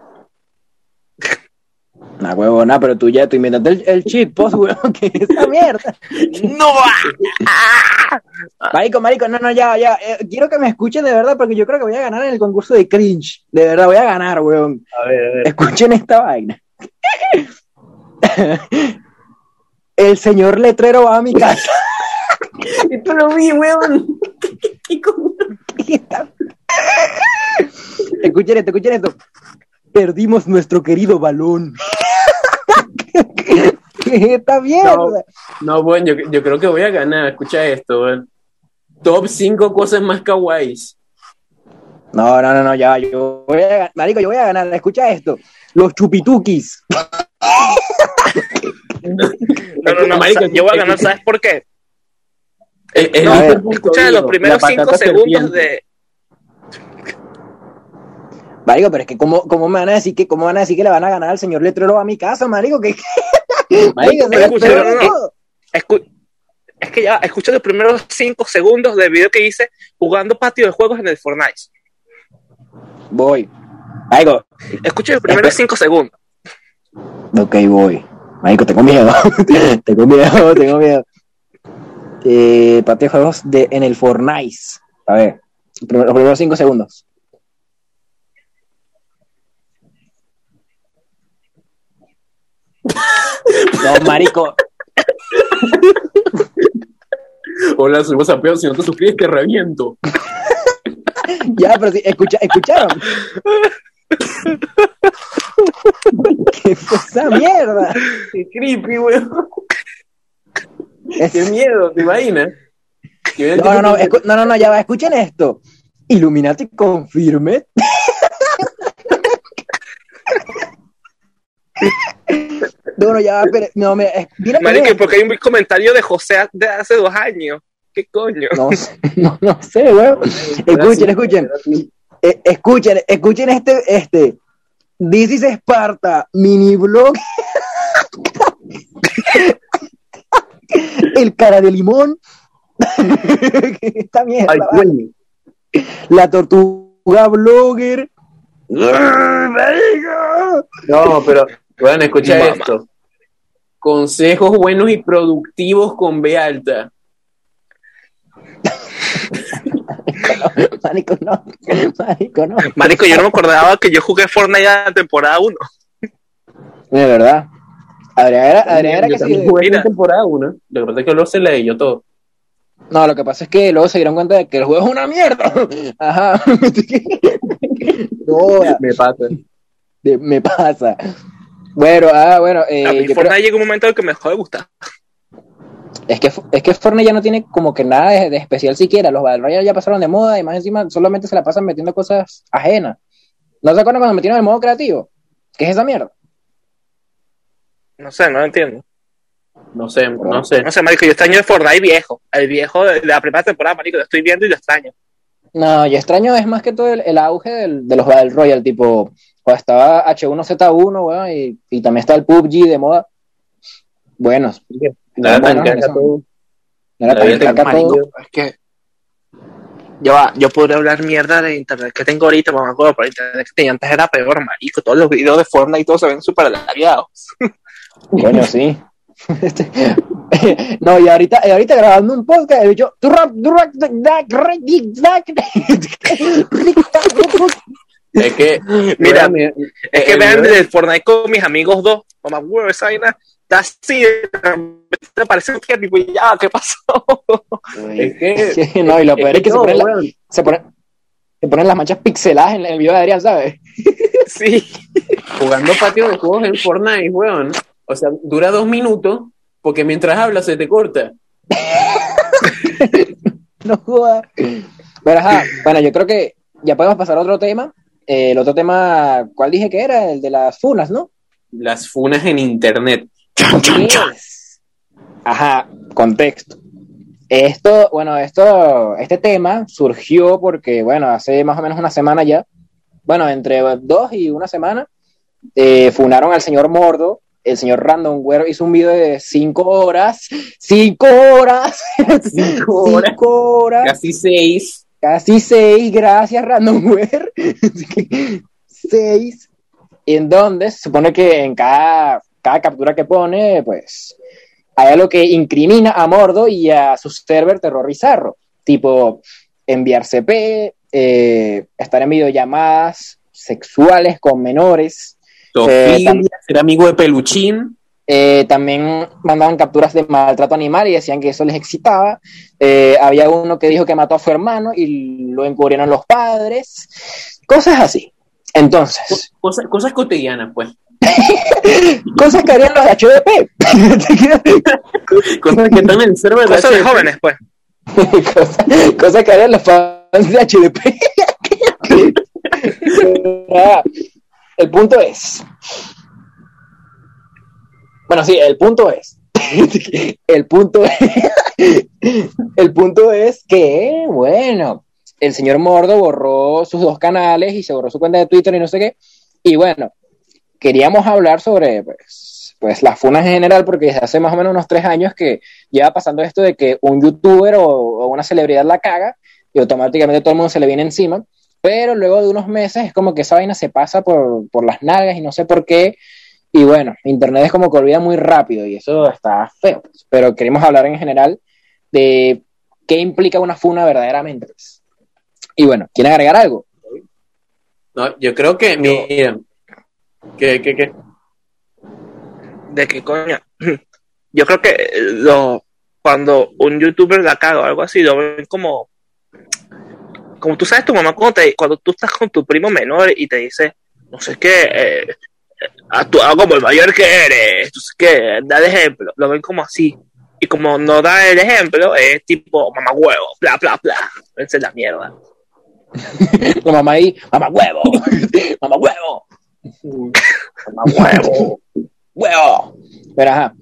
Nah, huevo, nah, pero tú ya, tú inventaste el, el cheat post, [laughs] weón, que es esa mierda. ¡No! Marico, marico, no, no, ya, ya. eh, quiero que me escuchen de verdad porque yo creo que voy a ganar en el concurso de cringe. De verdad, voy a ganar, weón. A ver, a ver. Escuchen esta vaina. [laughs] El señor letrero va a mi casa. [laughs] Esto lo vi, weón. [laughs] Escuchen esto, escuchen esto. Perdimos nuestro querido balón. [laughs] ¿Qué es esta mierda? No, bueno, yo, yo creo que voy a ganar. Escucha esto, weón. Top 5 cosas más kawaiis. No, no, no, no, ya, yo voy a ganar. Marico, yo voy a ganar. Escucha esto. Los chupitukis. No, no, no. Marico, yo voy a ganar, es- ¿sabes por qué? Eh, eh, ver, Escucha los primeros La 5 patata segundos de. Marico, pero es que ¿cómo, cómo me van a decir que cómo van a decir que le van a ganar al señor letrero a mi casa, marico? que [laughs] Marico, se escucha, no, no. Escu- es que ya, escucha los primeros 5 segundos del video que hice jugando patio de juegos en el Fortnite. Voy. Marico, Escucha los primeros 5 segundos. ok, voy. Marico, tengo miedo. [laughs] tengo miedo, [laughs] tengo miedo. Eh, patio de juegos de, en el Fortnite. A ver, los primeros- cinco segundos. No, marico. Hola, soy Zapeo. Si no te suscribes, te reviento. [laughs] Ya, pero sí, escucha, ¿escucharon? ¿Qué fue esa mierda? Qué creepy, weón. Es- Qué miedo, ¿te imaginas? [laughs] No, no, no, no, no, no, ya va, escuchen esto. Illuminati confirme. [laughs] No, no, ya va, pero, no, me, es- mira que Marico, ve- porque hay un comentario de José de hace dos años. ¿Qué coño? no, [laughs] no, no sé, weón. Escuchen, escuchen, eh, escuchen, escuchen este, este. This is Sparta, mini blog. El cara de limón. Esta mierda. Ay, vale. coño. La tortuga blogger. No, pero bueno, escucha Mamá. esto. Consejos buenos y productivos con B alta. [laughs] Marico, no. Marico, no. Marico, yo no me acordaba que yo jugué Fortnite en la temporada 1. De verdad. Adrián era, Adrián era que sí. jugué en temporada 1. Lo que pasa es que luego se le yo todo. No, lo que pasa es que luego se dieron cuenta de que el juego es una mierda. [laughs] Ajá. [laughs] no, Me pasa. de- me pasa. Bueno, ah, bueno, eh, A mí yo creo- Fortnite llegó un momento en el que me dejó de gustar. Es que es que Fortnite ya no tiene como que nada de, de especial siquiera. Los Battle Royale ya pasaron de moda y más encima solamente se la pasan metiendo cosas ajenas. ¿No se acuerdan cuando metieron el modo creativo? ¿Qué es esa mierda? No sé, no lo entiendo. No sé, no sé. No sé, Marico, yo extraño el Fortnite viejo. El viejo de, de la primera temporada, Marico, lo estoy viendo y lo extraño. No, yo extraño es más que todo el, el auge del- de los Battle Royale, tipo, cuando estaba H1Z1, weón, y, y también está el PUBG de moda. Buenos. Tan Bueno, caca todo. No era tan caca todo. Marico, es que. Yo, va, yo podría hablar mierda de internet que tengo ahorita, pero el internet que tenía antes era peor, marico. Todos los videos de Fortnite y todo se ven súper alargados. [laughs] Coño, sí. [laughs] No, y ahorita, y ahorita grabando un podcast, he dicho. Es que, Mira, Es que vean el Fortnite con mis amigos dos. Mamá, esa vaina está así. Me parece que tipo, ya, ¿qué pasó? es que, [laughs] Sí, no, y lo peor es que se no, ponen, la- weón. se ponen, se ponen las manchas pixeladas en el video de Adrián, ¿sabes? [laughs] sí. jugando patio de juegos en Fortnite, weón. O sea, dura dos minutos porque mientras hablas se te corta. [laughs] No jodas. Pero ajá, bueno, yo creo que ya podemos pasar a otro tema. Eh, el otro tema, ¿cuál dije que era? El de las funas, ¿no? Las funas en internet. Yes. Ajá, contexto. Esto, bueno, esto, este tema surgió porque, bueno, hace más o menos una semana ya, bueno, entre dos y una semana, eh, funaron al señor Mordo, el señor Randomware hizo un video de cinco horas, cinco horas, [laughs] Cinco horas. cinco horas, Casi seis. casi seis, gracias Randomware, [laughs] seis, en donde se supone que en cada, cada captura que pone, pues, hay algo que incrimina a Mordo y a su server terrorizarlo, tipo enviar CP, eh, estar en videollamadas sexuales con menores, tam- ser amigo de Peluchín. eh, también mandaban capturas de maltrato animal y decían que eso les excitaba. Eh, había uno que dijo que mató a su hermano y lo encubrieron los padres. Cosas así. Entonces, Cosas, cosas cotidianas, pues. [laughs] cosas que harían los HDP. [laughs] Cosas que están en el server de Cosas de HDP. jóvenes, pues. [laughs] cosas, cosas que harían los fans de HDP. Ah, el punto es. Bueno, sí, el punto es. el punto es. el punto es que, bueno, el señor Mordo borró sus dos canales y se borró su cuenta de Twitter y no sé qué. Y bueno, queríamos hablar sobre pues, pues las funas en general, porque hace más o menos unos tres años que lleva pasando esto de que un youtuber o, una celebridad la caga y automáticamente todo el mundo se le viene encima. Pero luego de unos meses es como que esa vaina se pasa por, por las nalgas y no sé por qué. Y bueno, Internet es como que olvida muy rápido y eso está feo. pues. Pero queremos hablar en general de qué implica una funa verdaderamente. pues. Y bueno, ¿quieren agregar algo? No, yo creo que, mira, que, que, que, ¿De qué coño? [clears throat] Yo creo que eh, lo, cuando un youtuber la caga o algo así, lo ven como. Como tú sabes, tu mamá, cuando, te- cuando tú estás con tu primo menor y te dice, no sé qué, eh, actúa como el mayor que eres, no sé qué, da el ejemplo, lo ven como así. Y como no da el ejemplo, es tipo mamá huevo, bla, bla, bla. Esa es la mierda. [laughs] La mamá ahí, mamá huevo, [laughs] mamá huevo, huevo, huevo. Pero ajá,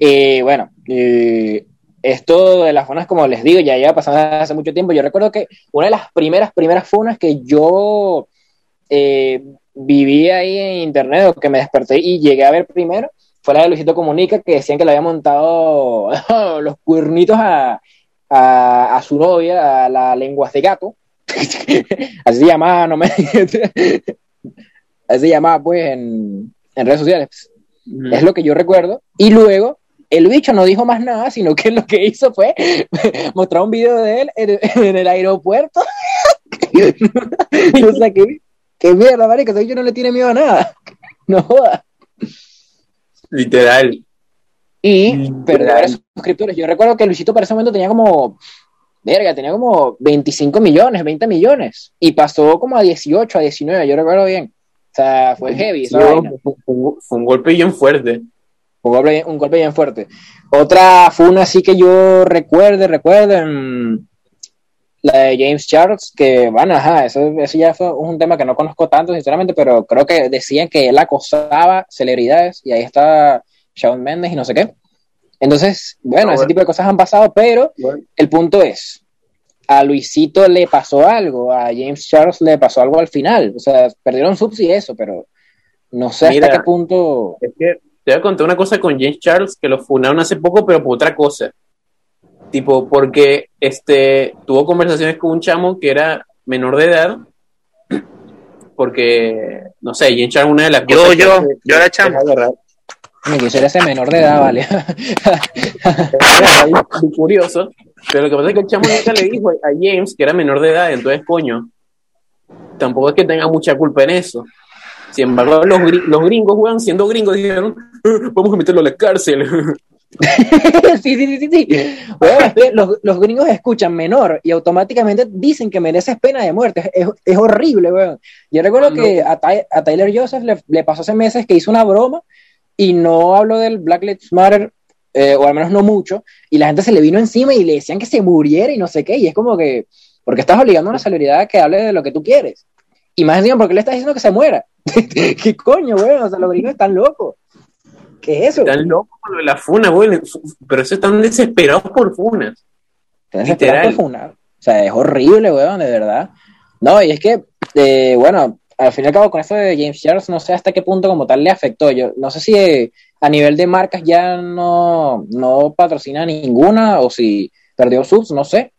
eh, bueno, eh, esto de las funas, como les digo, ya lleva pasando hace mucho tiempo. Yo recuerdo que una de las primeras, primeras funas que yo eh, viví ahí en internet o que me desperté y llegué a ver primero fue la de Luisito Comunica, que decían que le había montado [laughs] los cuernitos a, a, su novia, a la lenguas de gato. [laughs] Así se llamaba, no me. [laughs] Así se llamaba, pues, en, en redes sociales. Es lo que yo recuerdo. Y luego, el bicho no dijo más nada, sino que lo que hizo fue [laughs] mostrar un video de él en, en el aeropuerto. [laughs] o sea, que, que mierda, marico, ese bicho no le tiene miedo a nada. [laughs] No joda. Literal. Y Mm, perder suscriptores. Yo recuerdo que Luisito para ese momento tenía como, verga, tenía como 25 millones, 20 millones. Y pasó como a 18, a 19, yo recuerdo bien. O sea, fue heavy. Sí, fue, fue un- golpe bien fuerte. Un golpe, un golpe bien fuerte. Otra fue una así que yo recuerde, recuerde, mm, la de James Charles, que bueno, ajá, eso, eso ya fue un tema que no conozco tanto, sinceramente, pero creo que decían que él acosaba celebridades y ahí está Shawn Mendes y no sé qué. Entonces, bueno, ese bueno. tipo de cosas han pasado, pero Bueno. el punto es, a Luisito le pasó algo, a James Charles le pasó algo al final, o sea, perdieron subs y eso, pero no sé Mira. hasta qué punto... Es que te voy a contar una cosa con James Charles que lo funaron hace poco, pero por otra cosa. Tipo, porque este tuvo conversaciones con un chamo que era menor de edad. Porque, no sé, James Charles, una de las Yo, cosas. que yo, hace- yo era chamo. Me quisiera ese menor de edad, vale. Curioso. Pero lo que pasa es que el chamo nunca le dijo a James que era menor de edad, entonces, coño, tampoco es que tenga mucha culpa en eso. Sin embargo, los, gri- los gringos, weón, siendo gringos, dijeron, vamos a meterlo a la cárcel. [laughs] sí, sí, sí, sí, sí. Bueno, los, los gringos escuchan menor y automáticamente dicen que mereces pena de muerte. Es, es horrible, weón. Yo recuerdo No. que a, Ty- a Tyler Joseph le, le pasó hace meses que hizo una broma y no habló del Black Lives Matter, eh, o al menos no mucho, y la gente se le vino encima y le decían que se muriera y no sé qué, y es como que, porque estás obligando a una celebridad a que hable de lo que tú quieres. Y más encima, porque le estás diciendo que se muera? [laughs] ¿Qué coño, weón? O sea, los gringos están locos. ¿Qué es eso? Están locos con lo de la funa, güey. Pero eso están desesperados por funas. Están desesperados por funar. O sea, es horrible, weón, de verdad. No, y es que, eh, bueno, al fin y al cabo, con eso de James Charles, no sé hasta qué punto como tal le afectó. Yo no sé si eh, a nivel de marcas ya no, no patrocina ninguna o si perdió subs, no sé.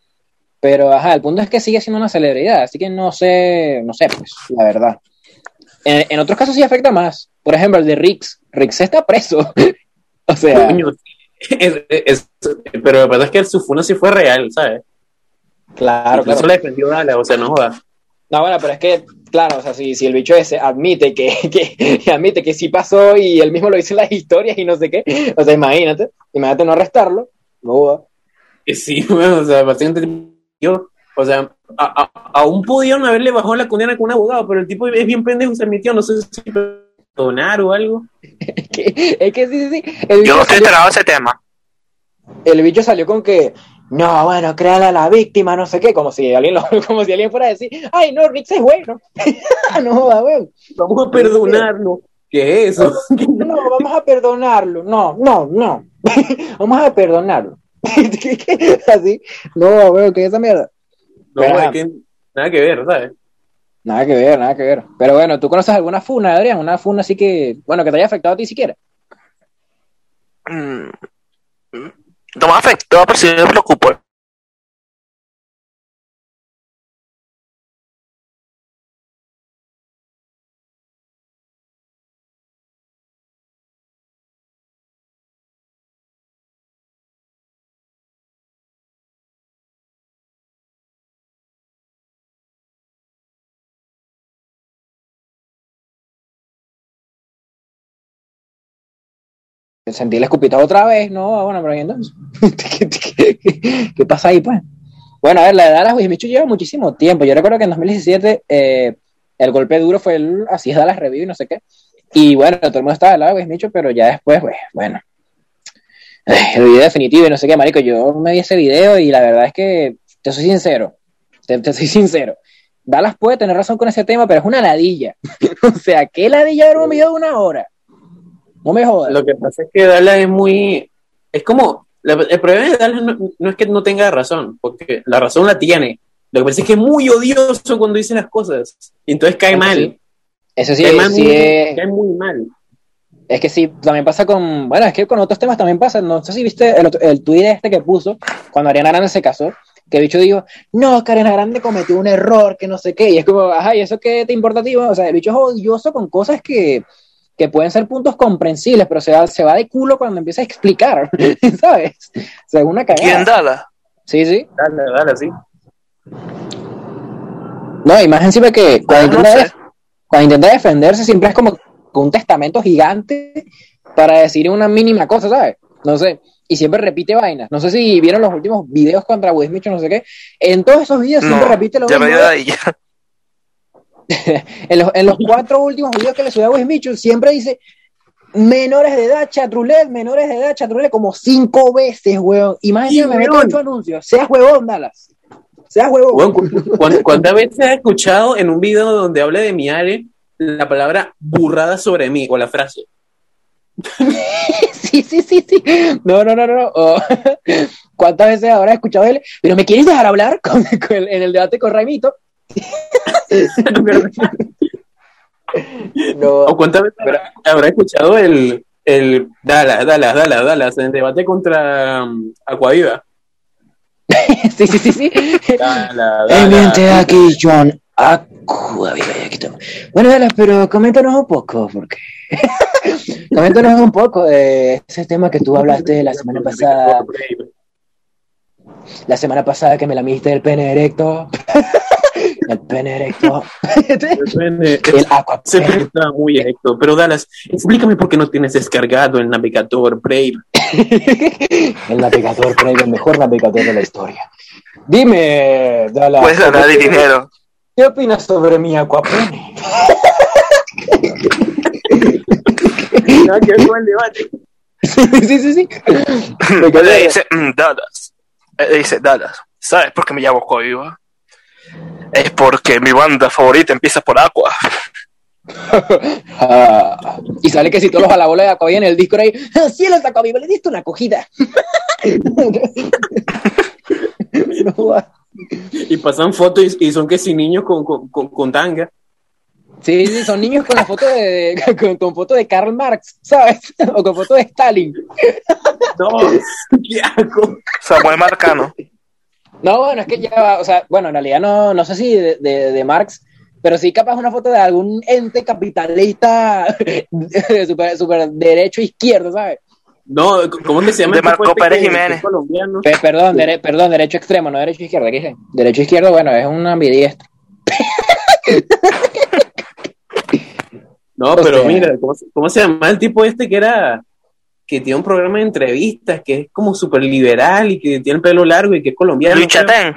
Pero, ajá, el punto es que sigue siendo una celebridad, así que no sé, no sé, pues, la verdad. En, en otros casos sí afecta más. Por ejemplo, el de Rix. Rix está preso. [laughs] o sea, es- es- pero lo que pasa es que su funa sí fue real, ¿sabes? claro, Incluso claro. la defendió Dala, o sea, no jodas. No, bueno, pero es que, claro, o sea, si, si el bicho ese admite que, [laughs] que, que admite que sí pasó y él mismo lo dice en las historias y no sé qué, o sea, imagínate, imagínate no arrestarlo, no. Que sí, [laughs] bueno, o sea, básicamente, yo, o sea, a- a- aún pudieron haberle bajado la condena con un abogado, pero el tipo es bien pendejo, se admitió, no sé si perdonar o algo. [laughs] Es que, es que sí, sí, sí. El Yo no estoy enterado de ese tema. el bicho salió con que, no, bueno, créale a la víctima, no sé qué, como si alguien lo, [laughs] como si alguien fuera a decir, ay, no, Rick es bueno. [laughs] no weón. Vamos a perdonarlo. ¿Qué es eso? [laughs] No, vamos a perdonarlo. No, no, no. vamos a perdonarlo. Así, no, weón, ¿qué es esa mierda? No, Pero, que nada que ver, ¿sabes? Nada que ver, nada que ver. Pero bueno, ¿tú conoces alguna funa, Adrián? Una funa así que, bueno, que te haya afectado a ti siquiera. No me afectó, pero sí me preocupó. Sentí el escupitajo otra vez, ¿no? Ah, Bueno, pero ¿y entonces? [laughs] ¿Qué, pasa ahí, pues? Bueno, a ver, la de Dallas Wismichu lleva muchísimo tiempo. Yo recuerdo que en 2017 eh, el golpe duro fue el así es Dallas Review y no sé qué. Y bueno, todo el mundo estaba del lado de Wismichu, pero ya después, pues, bueno. El video definitivo y no sé qué, marico. Yo me vi ese video y la verdad es que, te soy sincero, te, te soy sincero. Dallas puede tener razón con ese tema, pero es una ladilla. [laughs] o sea, ¿qué ladilla ver un video de una hora? No me jodas. Lo que pasa es que Dallas es muy. Es como. la- el problema de Dallas no, no es que no tenga razón, porque la razón la tiene. Lo que pasa es que es muy odioso cuando dice las cosas. Y entonces cae mal. sí. Eso sí, Cae mal sí muy- es, cae muy mal. es que sí, también pasa con, bueno, es que con otros temas también pasa, no sé si viste el, el tuit este que puso cuando Ariana Grande se casó, que el bicho dijo, no, que Ariana Grande cometió un error, que no sé qué, y es como, ajá, ¿y eso qué te importa a ti? O sea, el bicho es odioso con cosas que, que pueden ser puntos comprensibles, pero se va, se va de culo cuando empieza a explicar, [laughs] ¿sabes? O sea, es una cagada. ¿Quién Dala? Sí, sí. Dale, dale, sí. No, y más encima que cuando, Ah, no intenta, sé. cuando intenta defenderse siempre es como con un testamento gigante para decir una mínima cosa, ¿sabes? No sé. Y siempre repite vainas. No sé si vieron los últimos videos contra Will Smith, o no sé qué. En todos esos videos siempre repite lo ya me mismo. dio ahí. [laughs] En los, en los cuatro últimos videos que le subió a Will Smith, siempre dice menores de edad, chatrulet, menores de edad, chatrulet, como cinco veces, weón. Y más Sí, encima me weón. ocho anuncios. Seas huevón, Dallas. Seas huevón. Bueno, cu- cu- ¿Cuántas veces has escuchado en un video donde hable de mi Ale la palabra burrada sobre mí o la frase? [laughs] Sí, sí, sí, sí. No, no, no, no. no. Oh, [laughs] ¿Cuántas veces habrá escuchado él? Pero me quieres dejar hablar Con- con el- en el debate con Raimito. [laughs] No. ¿O cuántas veces habrá, habrá escuchado el, el Dallas, Dallas, Dallas, Dallas en debate contra um, Aquaviva? [laughs] Sí, sí, sí, sí. Dallas. aquí, John. Acua, viva, aquí estamos. Bueno, Dallas, pero coméntanos un poco, porque. [laughs] coméntanos un poco de ese tema que tú hablaste la semana pasada. La semana pasada que me la midiste del pene erecto. El pene erecto. [laughs] Depende. el aqua. Pene está muy erecto. Pero Dallas, explícame por qué no tienes descargado el navegador Brave. [laughs] el navegador Brave, el mejor navegador de la historia. Dime, Dallas. Puedes ganar el dinero. ¿Qué opinas sobre mi aquapene? No, [laughs] qué buen debate. sí, sí, sí. Me Le dice, mm, Dallas. Eh, Le dice, Dallas, ¿sabes por qué me llamo Coiba? Es porque mi banda favorita empieza por Aqua. Ah, [laughs] y sale que si todos los alaboles de Aquavi en el disco ahí, "Ah, cielos Aquavi, le diste una [laughs] va. Y pasan fotos y, y son que si niños con, con, con, con tanga. sí, sí, son niños con la foto de, [laughs] con, con foto de Karl Marx, ¿sabes? O con foto de Stalin. No, qué asco. Samuel Marcano. No, bueno, es que ya, va, o sea, bueno, en realidad no, no sé si de, de, de Marx, pero sí capaz una foto de algún ente capitalista [laughs] super, super derecho izquierdo, ¿sabes? No, ¿cómo que se llama? De el tipo Marco este Pérez que- que Jiménez. colombiano? Pe- perdón, dere- perdón, derecho extremo, no derecho izquierdo, ¿qué dije? Derecho izquierdo, bueno, es un ambidiestro. [laughs] No, O pero sea- mira, ¿cómo, se- cómo se llama el tipo este que era que tiene un programa de entrevistas que es como súper liberal y que tiene el pelo largo y que es colombiano? Luis creo? Chatén.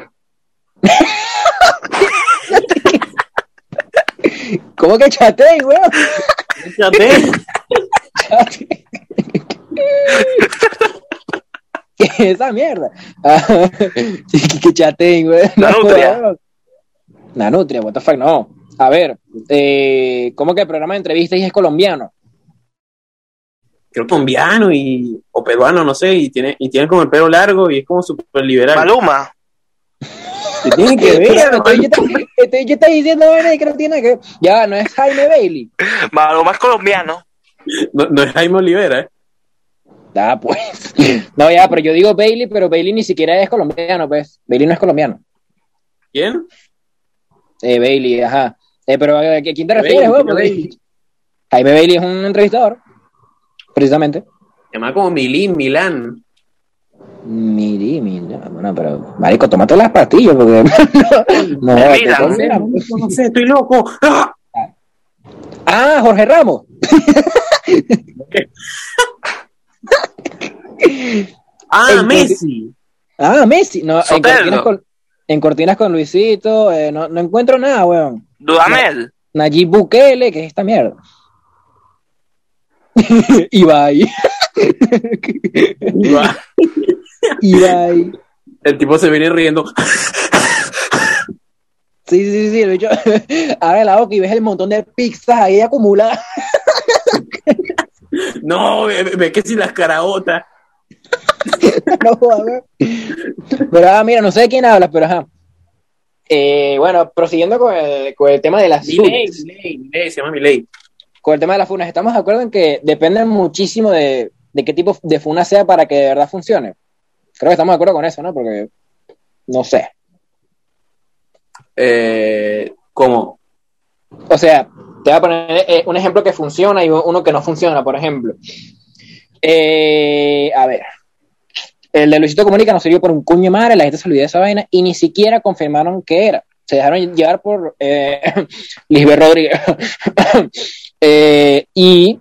[laughs] ¿Cómo que chateé, weón? Chatén. [laughs] ¿Qué es esa mierda? [laughs] Que chateé, weón. La nutria. La nutria, what the fuck, no. A ver, eh, ¿cómo que el programa de entrevistas es colombiano? Creo colombiano y, o peruano, no sé, y tiene, y tiene como el pelo largo y es como súper liberal. Maluma. ¿Qué tiene que ver? Bicho [laughs] está diciendo que no tiene que Ya, no es Jaime Bailey. Maluma es colombiano. No, no es Jaime Olivera, ¿eh? Ah, pues. No, ya, pero yo digo Bailey, pero Bailey ni siquiera es colombiano, pues. Bailey no es colombiano. ¿Quién? Eh, Bailey, ajá. Eh, pero ¿a quién te refieres, Bailey? Jaime Bailey es un entrevistador, precisamente. Se llama como Milín, Milán. Miri, mira, bueno, pero, marico, tómate las pastillas, porque [laughs] no, no, mira, No sé, estoy loco. ¡Ah! Ah, Jorge Ramos. [laughs] Ah, Messi. Ah, Messi. No, en cortinas, con, en cortinas con Luisito, eh, no, no encuentro nada, weón. Dudamel. Nayib Bukele, que es esta mierda. [laughs] Ibai. Ibai. El tipo se viene riendo. Sí, sí, sí, el bicho [laughs] abre la boca y ves el montón de pizzas ahí acumuladas. [laughs] No, ve, que si las caraotas. No, pero, ah, mira, no sé de quién hablas, pero ajá. Eh, bueno, prosiguiendo con el, con el tema de las Milei, funas. Milei, Milei, se llama Milei. Con el tema de las funas, estamos de acuerdo en que depende muchísimo de, de qué tipo de funa sea para que de verdad funcione. Creo que estamos de acuerdo con eso, ¿no? Porque, no sé. Eh, ¿Cómo? O sea, te voy a poner eh, un ejemplo que funciona y uno que no funciona, por ejemplo. Eh, a ver. El de Luisito Comunica nos sirvió por un cuño de madre, la gente se olvidó de esa vaina y ni siquiera confirmaron qué era. Se dejaron llevar por eh, [laughs] Lisbeth Rodríguez. Eh, y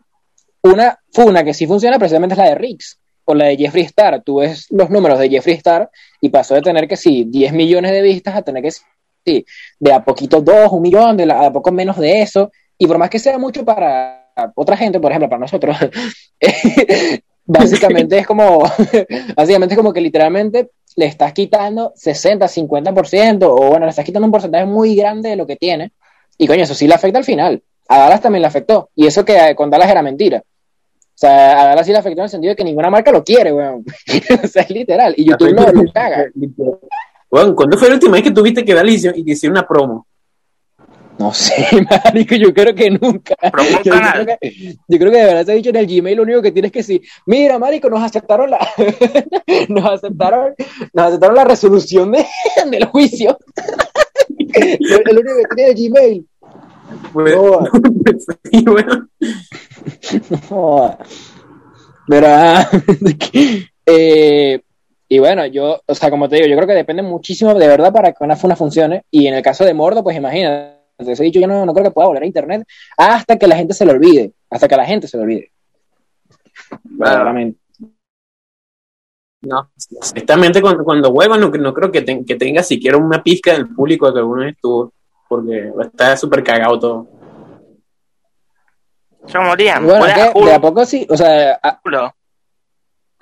una funa que sí funciona precisamente es la de Rix o la de Jeffree Star. Tú ves los números de Jeffree Star y pasó de tener que sí 10 millones de vistas a tener que sí, de a poquito dos, un millón, de la- a poco menos de eso. Y por más que sea mucho para otra gente, por ejemplo, para nosotros, [laughs] básicamente es como, [laughs] básicamente es como que literalmente le estás quitando 60, 50%, o bueno, le estás quitando un porcentaje muy grande de lo que tiene. Y coño, eso sí le afecta al final. A Dallas también le afectó. Y eso que con Dallas era mentira. O sea, a Dallas sí le afectó en el sentido de que ninguna marca lo quiere, weón. [laughs] o sea, es literal. Y YouTube lo, lo caga. Bueno, ¿Cuándo fue la última vez que tuviste que y que hicieron una promo? No sé, [laughs] marico, yo creo que nunca. Yo creo, que, yo creo que de verdad te he dicho en el Gmail lo único que tienes que decir, mira, marico, nos aceptaron la [laughs] nos aceptaron, nos aceptaron la resolución de, del juicio. Lo- el único que tiene el Gmail. Pues, No, sí, bueno. Joda. Pero, ah, [laughs] eh, y bueno, yo, o sea, como te digo, yo creo que depende muchísimo de verdad para que una funa funcione. Y en el caso de Mordo, pues imagínate, te he dicho, yo no, no creo que pueda volver a internet hasta que la gente se lo olvide. Hasta que la gente se lo olvide. Verdaderamente. No, exactamente cuando, cuando vuelvan, no, no creo que, ten- que tenga siquiera una pizca del público que alguna vez estuvo, porque está súper cagado todo. Chamo, Liam, Bueno, de a poco sí, o sea, a- culo.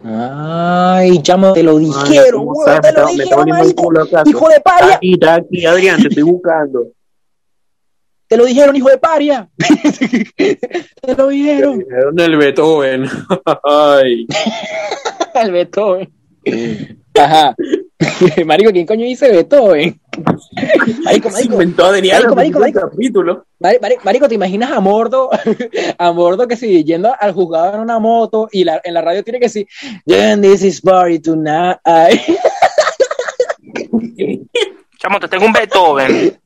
ay, chamo, te lo Ay, dijeron, ¿cómo weón, sabes? te Me lo dijeron, hijo de paria, Aquí, está aquí, Adrián, te estoy buscando. te lo dijeron, hijo de paria, [laughs] te lo dijeron. Dijeron el Beethoven. [laughs] Ay. [laughs] El Beethoven. Ajá. [laughs] Marico, ¿quién coño dice Beethoven? [laughs] Marico, Se marico, inventó Adrián Marico, marico, en el capítulo. Mari- Mari- marico, ¿te imaginas a Mordo? [laughs] A Mordo que si yendo al juzgado en una moto y la- en la radio tiene que decir, "Yeah, this is party tonight. Chamo, te tengo un Beethoven.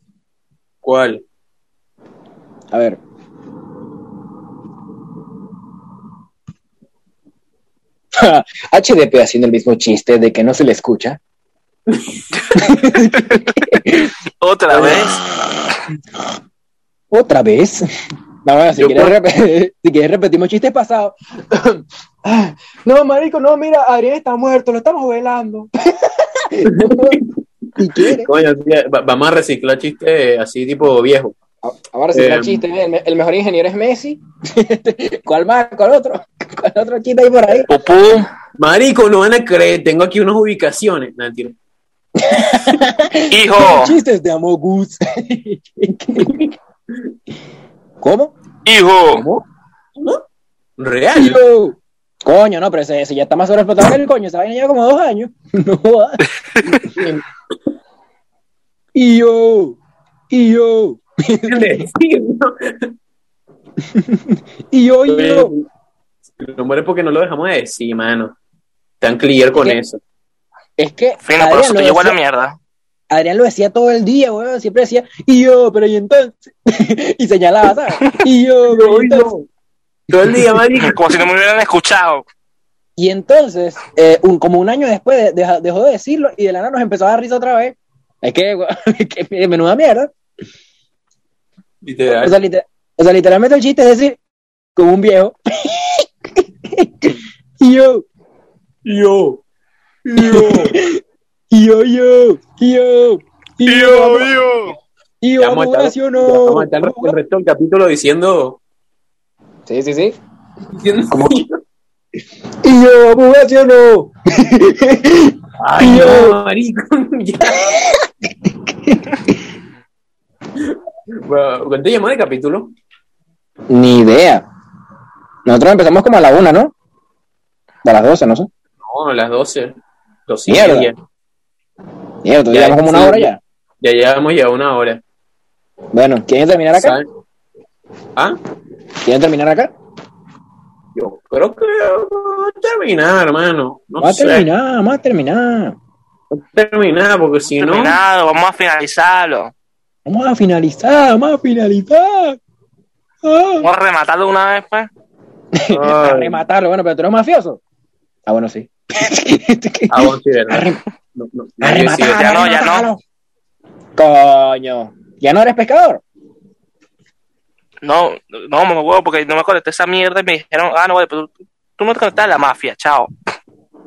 ¿Cuál? A ver. HDP haciendo el mismo chiste de que no se le escucha. Otra vez. ¿Otra vez? No, si, quieres, puedo- rep- si quieres repetimos chistes pasados. no, marico, no, mira, Adrián está muerto, lo estamos velando. [laughs] si quieres. Coño, va- vamos a reciclar chistes así tipo viejo. Ahora sí, Eh, el chiste, el, me- el mejor ingeniero es Messi. [laughs] ¿Cuál más? ¿Cuál otro? ¿Cuál otro chiste hay por ahí? Marico, no van a creer, tengo aquí unas ubicaciones. No. [laughs] Hijo. Chistes de Amogus. [laughs] ¿Cómo? Hijo. ¿Cómo? ¿Real? Yo. Coño, no, pero ese, ese ya está más sobreexplotado que el coño. Esa vaina lleva como dos años. [laughs] No. Y yo. Y yo. ¿no? Y yo, y yo. No muere porque no lo dejamos de decir, mano. Tan clear con ¿Qué? eso. Es que Fino, por Adrián eso lo, te llegó a la decía, mierda. Adrián lo decía todo el día, weón. Siempre decía, y yo, pero y entonces. [laughs] y señalaba, ¿sabes? Y yo, [laughs] pero y entonces. Todo el día, marico. [laughs] Como si no me hubieran escuchado. Y entonces, eh, un, como un año después, dejó de decirlo y de la nada nos empezó a dar risa otra vez. Es que, weón, que menuda mierda. O Literal. sea, liter- o sea, literalmente el chiste es decir, como un viejo. y yo, Yo. y yo, y yo, y [laughs] yo, y yo, yo. y yo, Ya vamos a estar-. Vamos a estar el resto del capítulo diciendo. Sí, sí, sí. diciendo [laughs] Y yo, abogación, no. [laughs] Ay, Y yo- no, marico. ya. Bueno, ¿Cuánto llamó de capítulo? Ni idea. Nosotros empezamos como a la una, ¿no? A las doce, no sé. No, a las 12. 12 y Mierda. media. Mierda, Ya, llevamos como una sí. hora ya. Ya llevamos ya una hora. Bueno, ¿quieren terminar acá? ¿Ah? ¿Quieren terminar acá? Yo creo que vamos a terminar, hermano. No Vamos a sé. terminar, vamos a terminar. Vamos a terminar, porque si no. Terminado, vamos a finalizarlo. Vamos a finalizar, vamos a finalizar. Ah. Vamos a rematarlo una vez, pues. [laughs] A rematarlo, bueno, pero tú eres mafioso. Ah, bueno, sí. [laughs] ah, bueno, sí, ¿verdad? A rem- No, no, a nadie rematarlo, sigue. ya no, ya no. Coño, ¿ya no eres pescador? No, no, me huevo, porque no me conecté esa mierda y me dijeron, ah, no, vale, pero tú, tú no te conectas a la mafia, chao.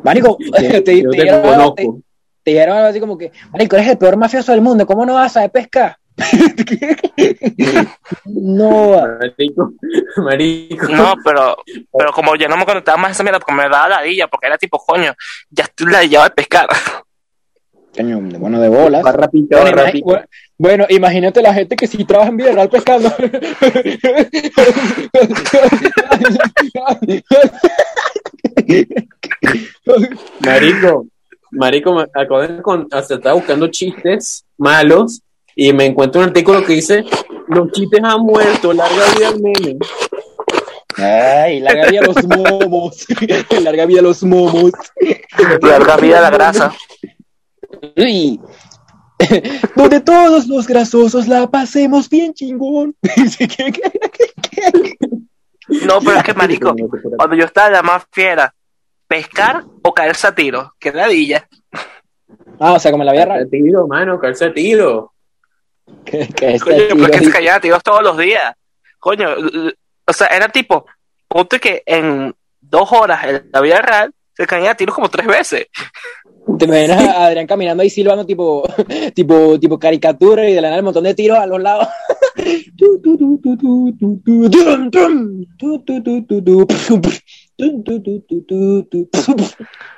Marico, [laughs] te, te, te te dijeron algo así como que, Marico, eres el peor mafioso del mundo, ¿cómo no vas a saber pescar? No, Marico, marico. No, pero, pero como ya no me conectaba más a esa mierda, porque me daba ladilla, porque era tipo, coño, ya estoy ladillado de pescar. Coño, de- bueno, de bolas. Barra pica, Bueno, barra imagínate la gente que sí trabaja en Villarreal pescando. Marico, marico, acabo de con, hasta estaba buscando chistes malos y me encuentro un artículo que dice los chistes han muerto, larga vida al meme. Ay, larga vida a los momos. [laughs] larga vida a los momos. Larga vida la grasa. Uy. [laughs] Donde todos los grasosos la pasemos bien chingón. [laughs] No, pero es que, marico, cuando yo estaba la mafia era pescar o caerse a tiro, que ladilla. ah, o sea, como la vida real. tiro, mano, calza tiro. Que, que este Coño, es que tiro- se caían a tiros todos los días. Coño, o sea, era tipo, ponte que en dos horas en la vida real se caían a tiros como tres veces. Te imaginas a Adrián caminando ahí silbando tipo, tipo, tipo caricatura y de la nada un montón de tiros a los lados.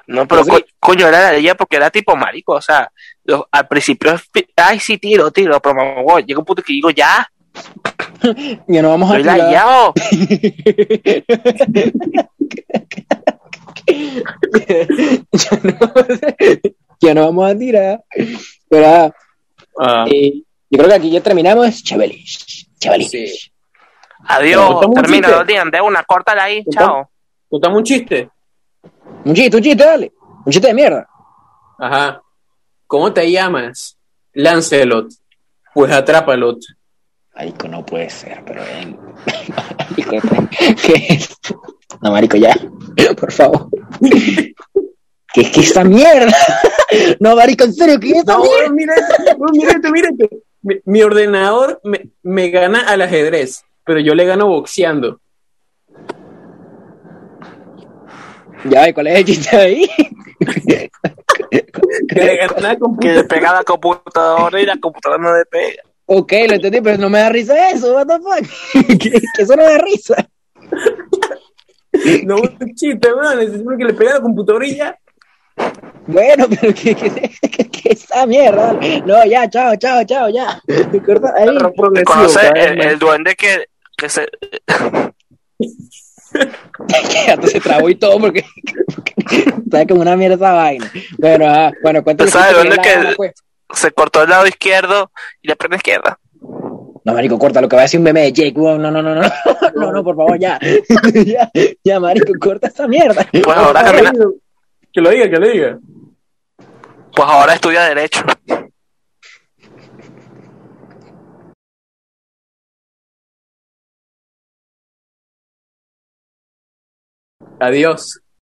No, pero co- coño, era ladilla porque era tipo marico, o sea, los- al principio, ay, sí, tiro, tiro, pero mamá, llega un punto que digo, ya, Ya no vamos a tirar. ya, no, [laughs] ya no vamos a tirar. Pero ah, Ah, eh, yo creo que aquí ya terminamos. Chavales. Chavales. Sí. Adiós, termina, dos días, de una, córtala ahí, chao. Contame un chiste. Un chiste, un chiste, dale. Un chiste de mierda. Ajá. ¿Cómo te llamas? Lancelot. Pues atrápalo. Marico, no puede ser, pero ven. [laughs] Marico, ¿qué es? No, marico, ya. Por favor. ¿Qué es que esta mierda? No, marico, en serio, ¿qué es esta No, mierda? no, mira esto, no, mira esto, mira esto. Mi, mi ordenador me, me gana al ajedrez, pero yo le gano boxeando. Ya, ¿y ¿cuál es el chiste ahí? [laughs] [laughs] Que le gana al Que computador. computadora y la computadora no despega. Ok, lo entendí, pero no me da risa eso, what the fuck. [laughs] que, que eso no da risa. No, un chiste, man. Es que le pega a la computadora y ya. Bueno, pero que, que, que, que esa mierda. No, ya, chao, chao, chao, ya. Ahí. Error progresivo, Conoce cada vez el, el duende que, que se, Ya se trabó y todo porque, porque está como una mierda esa vaina. Bueno, ah, bueno, cuéntale. ¿Tú sabes dónde la que- pues. se cortó el lado izquierdo y le prende izquierda. No, marico, corta lo que va a decir un meme de Jake. Wow, no, no, no, no, no, [laughs] no, por favor, ya. [laughs] ya, ya, marico, corta esa mierda. Pues ahora camina, Que lo diga, que lo diga. pues ahora estudia derecho. Adiós.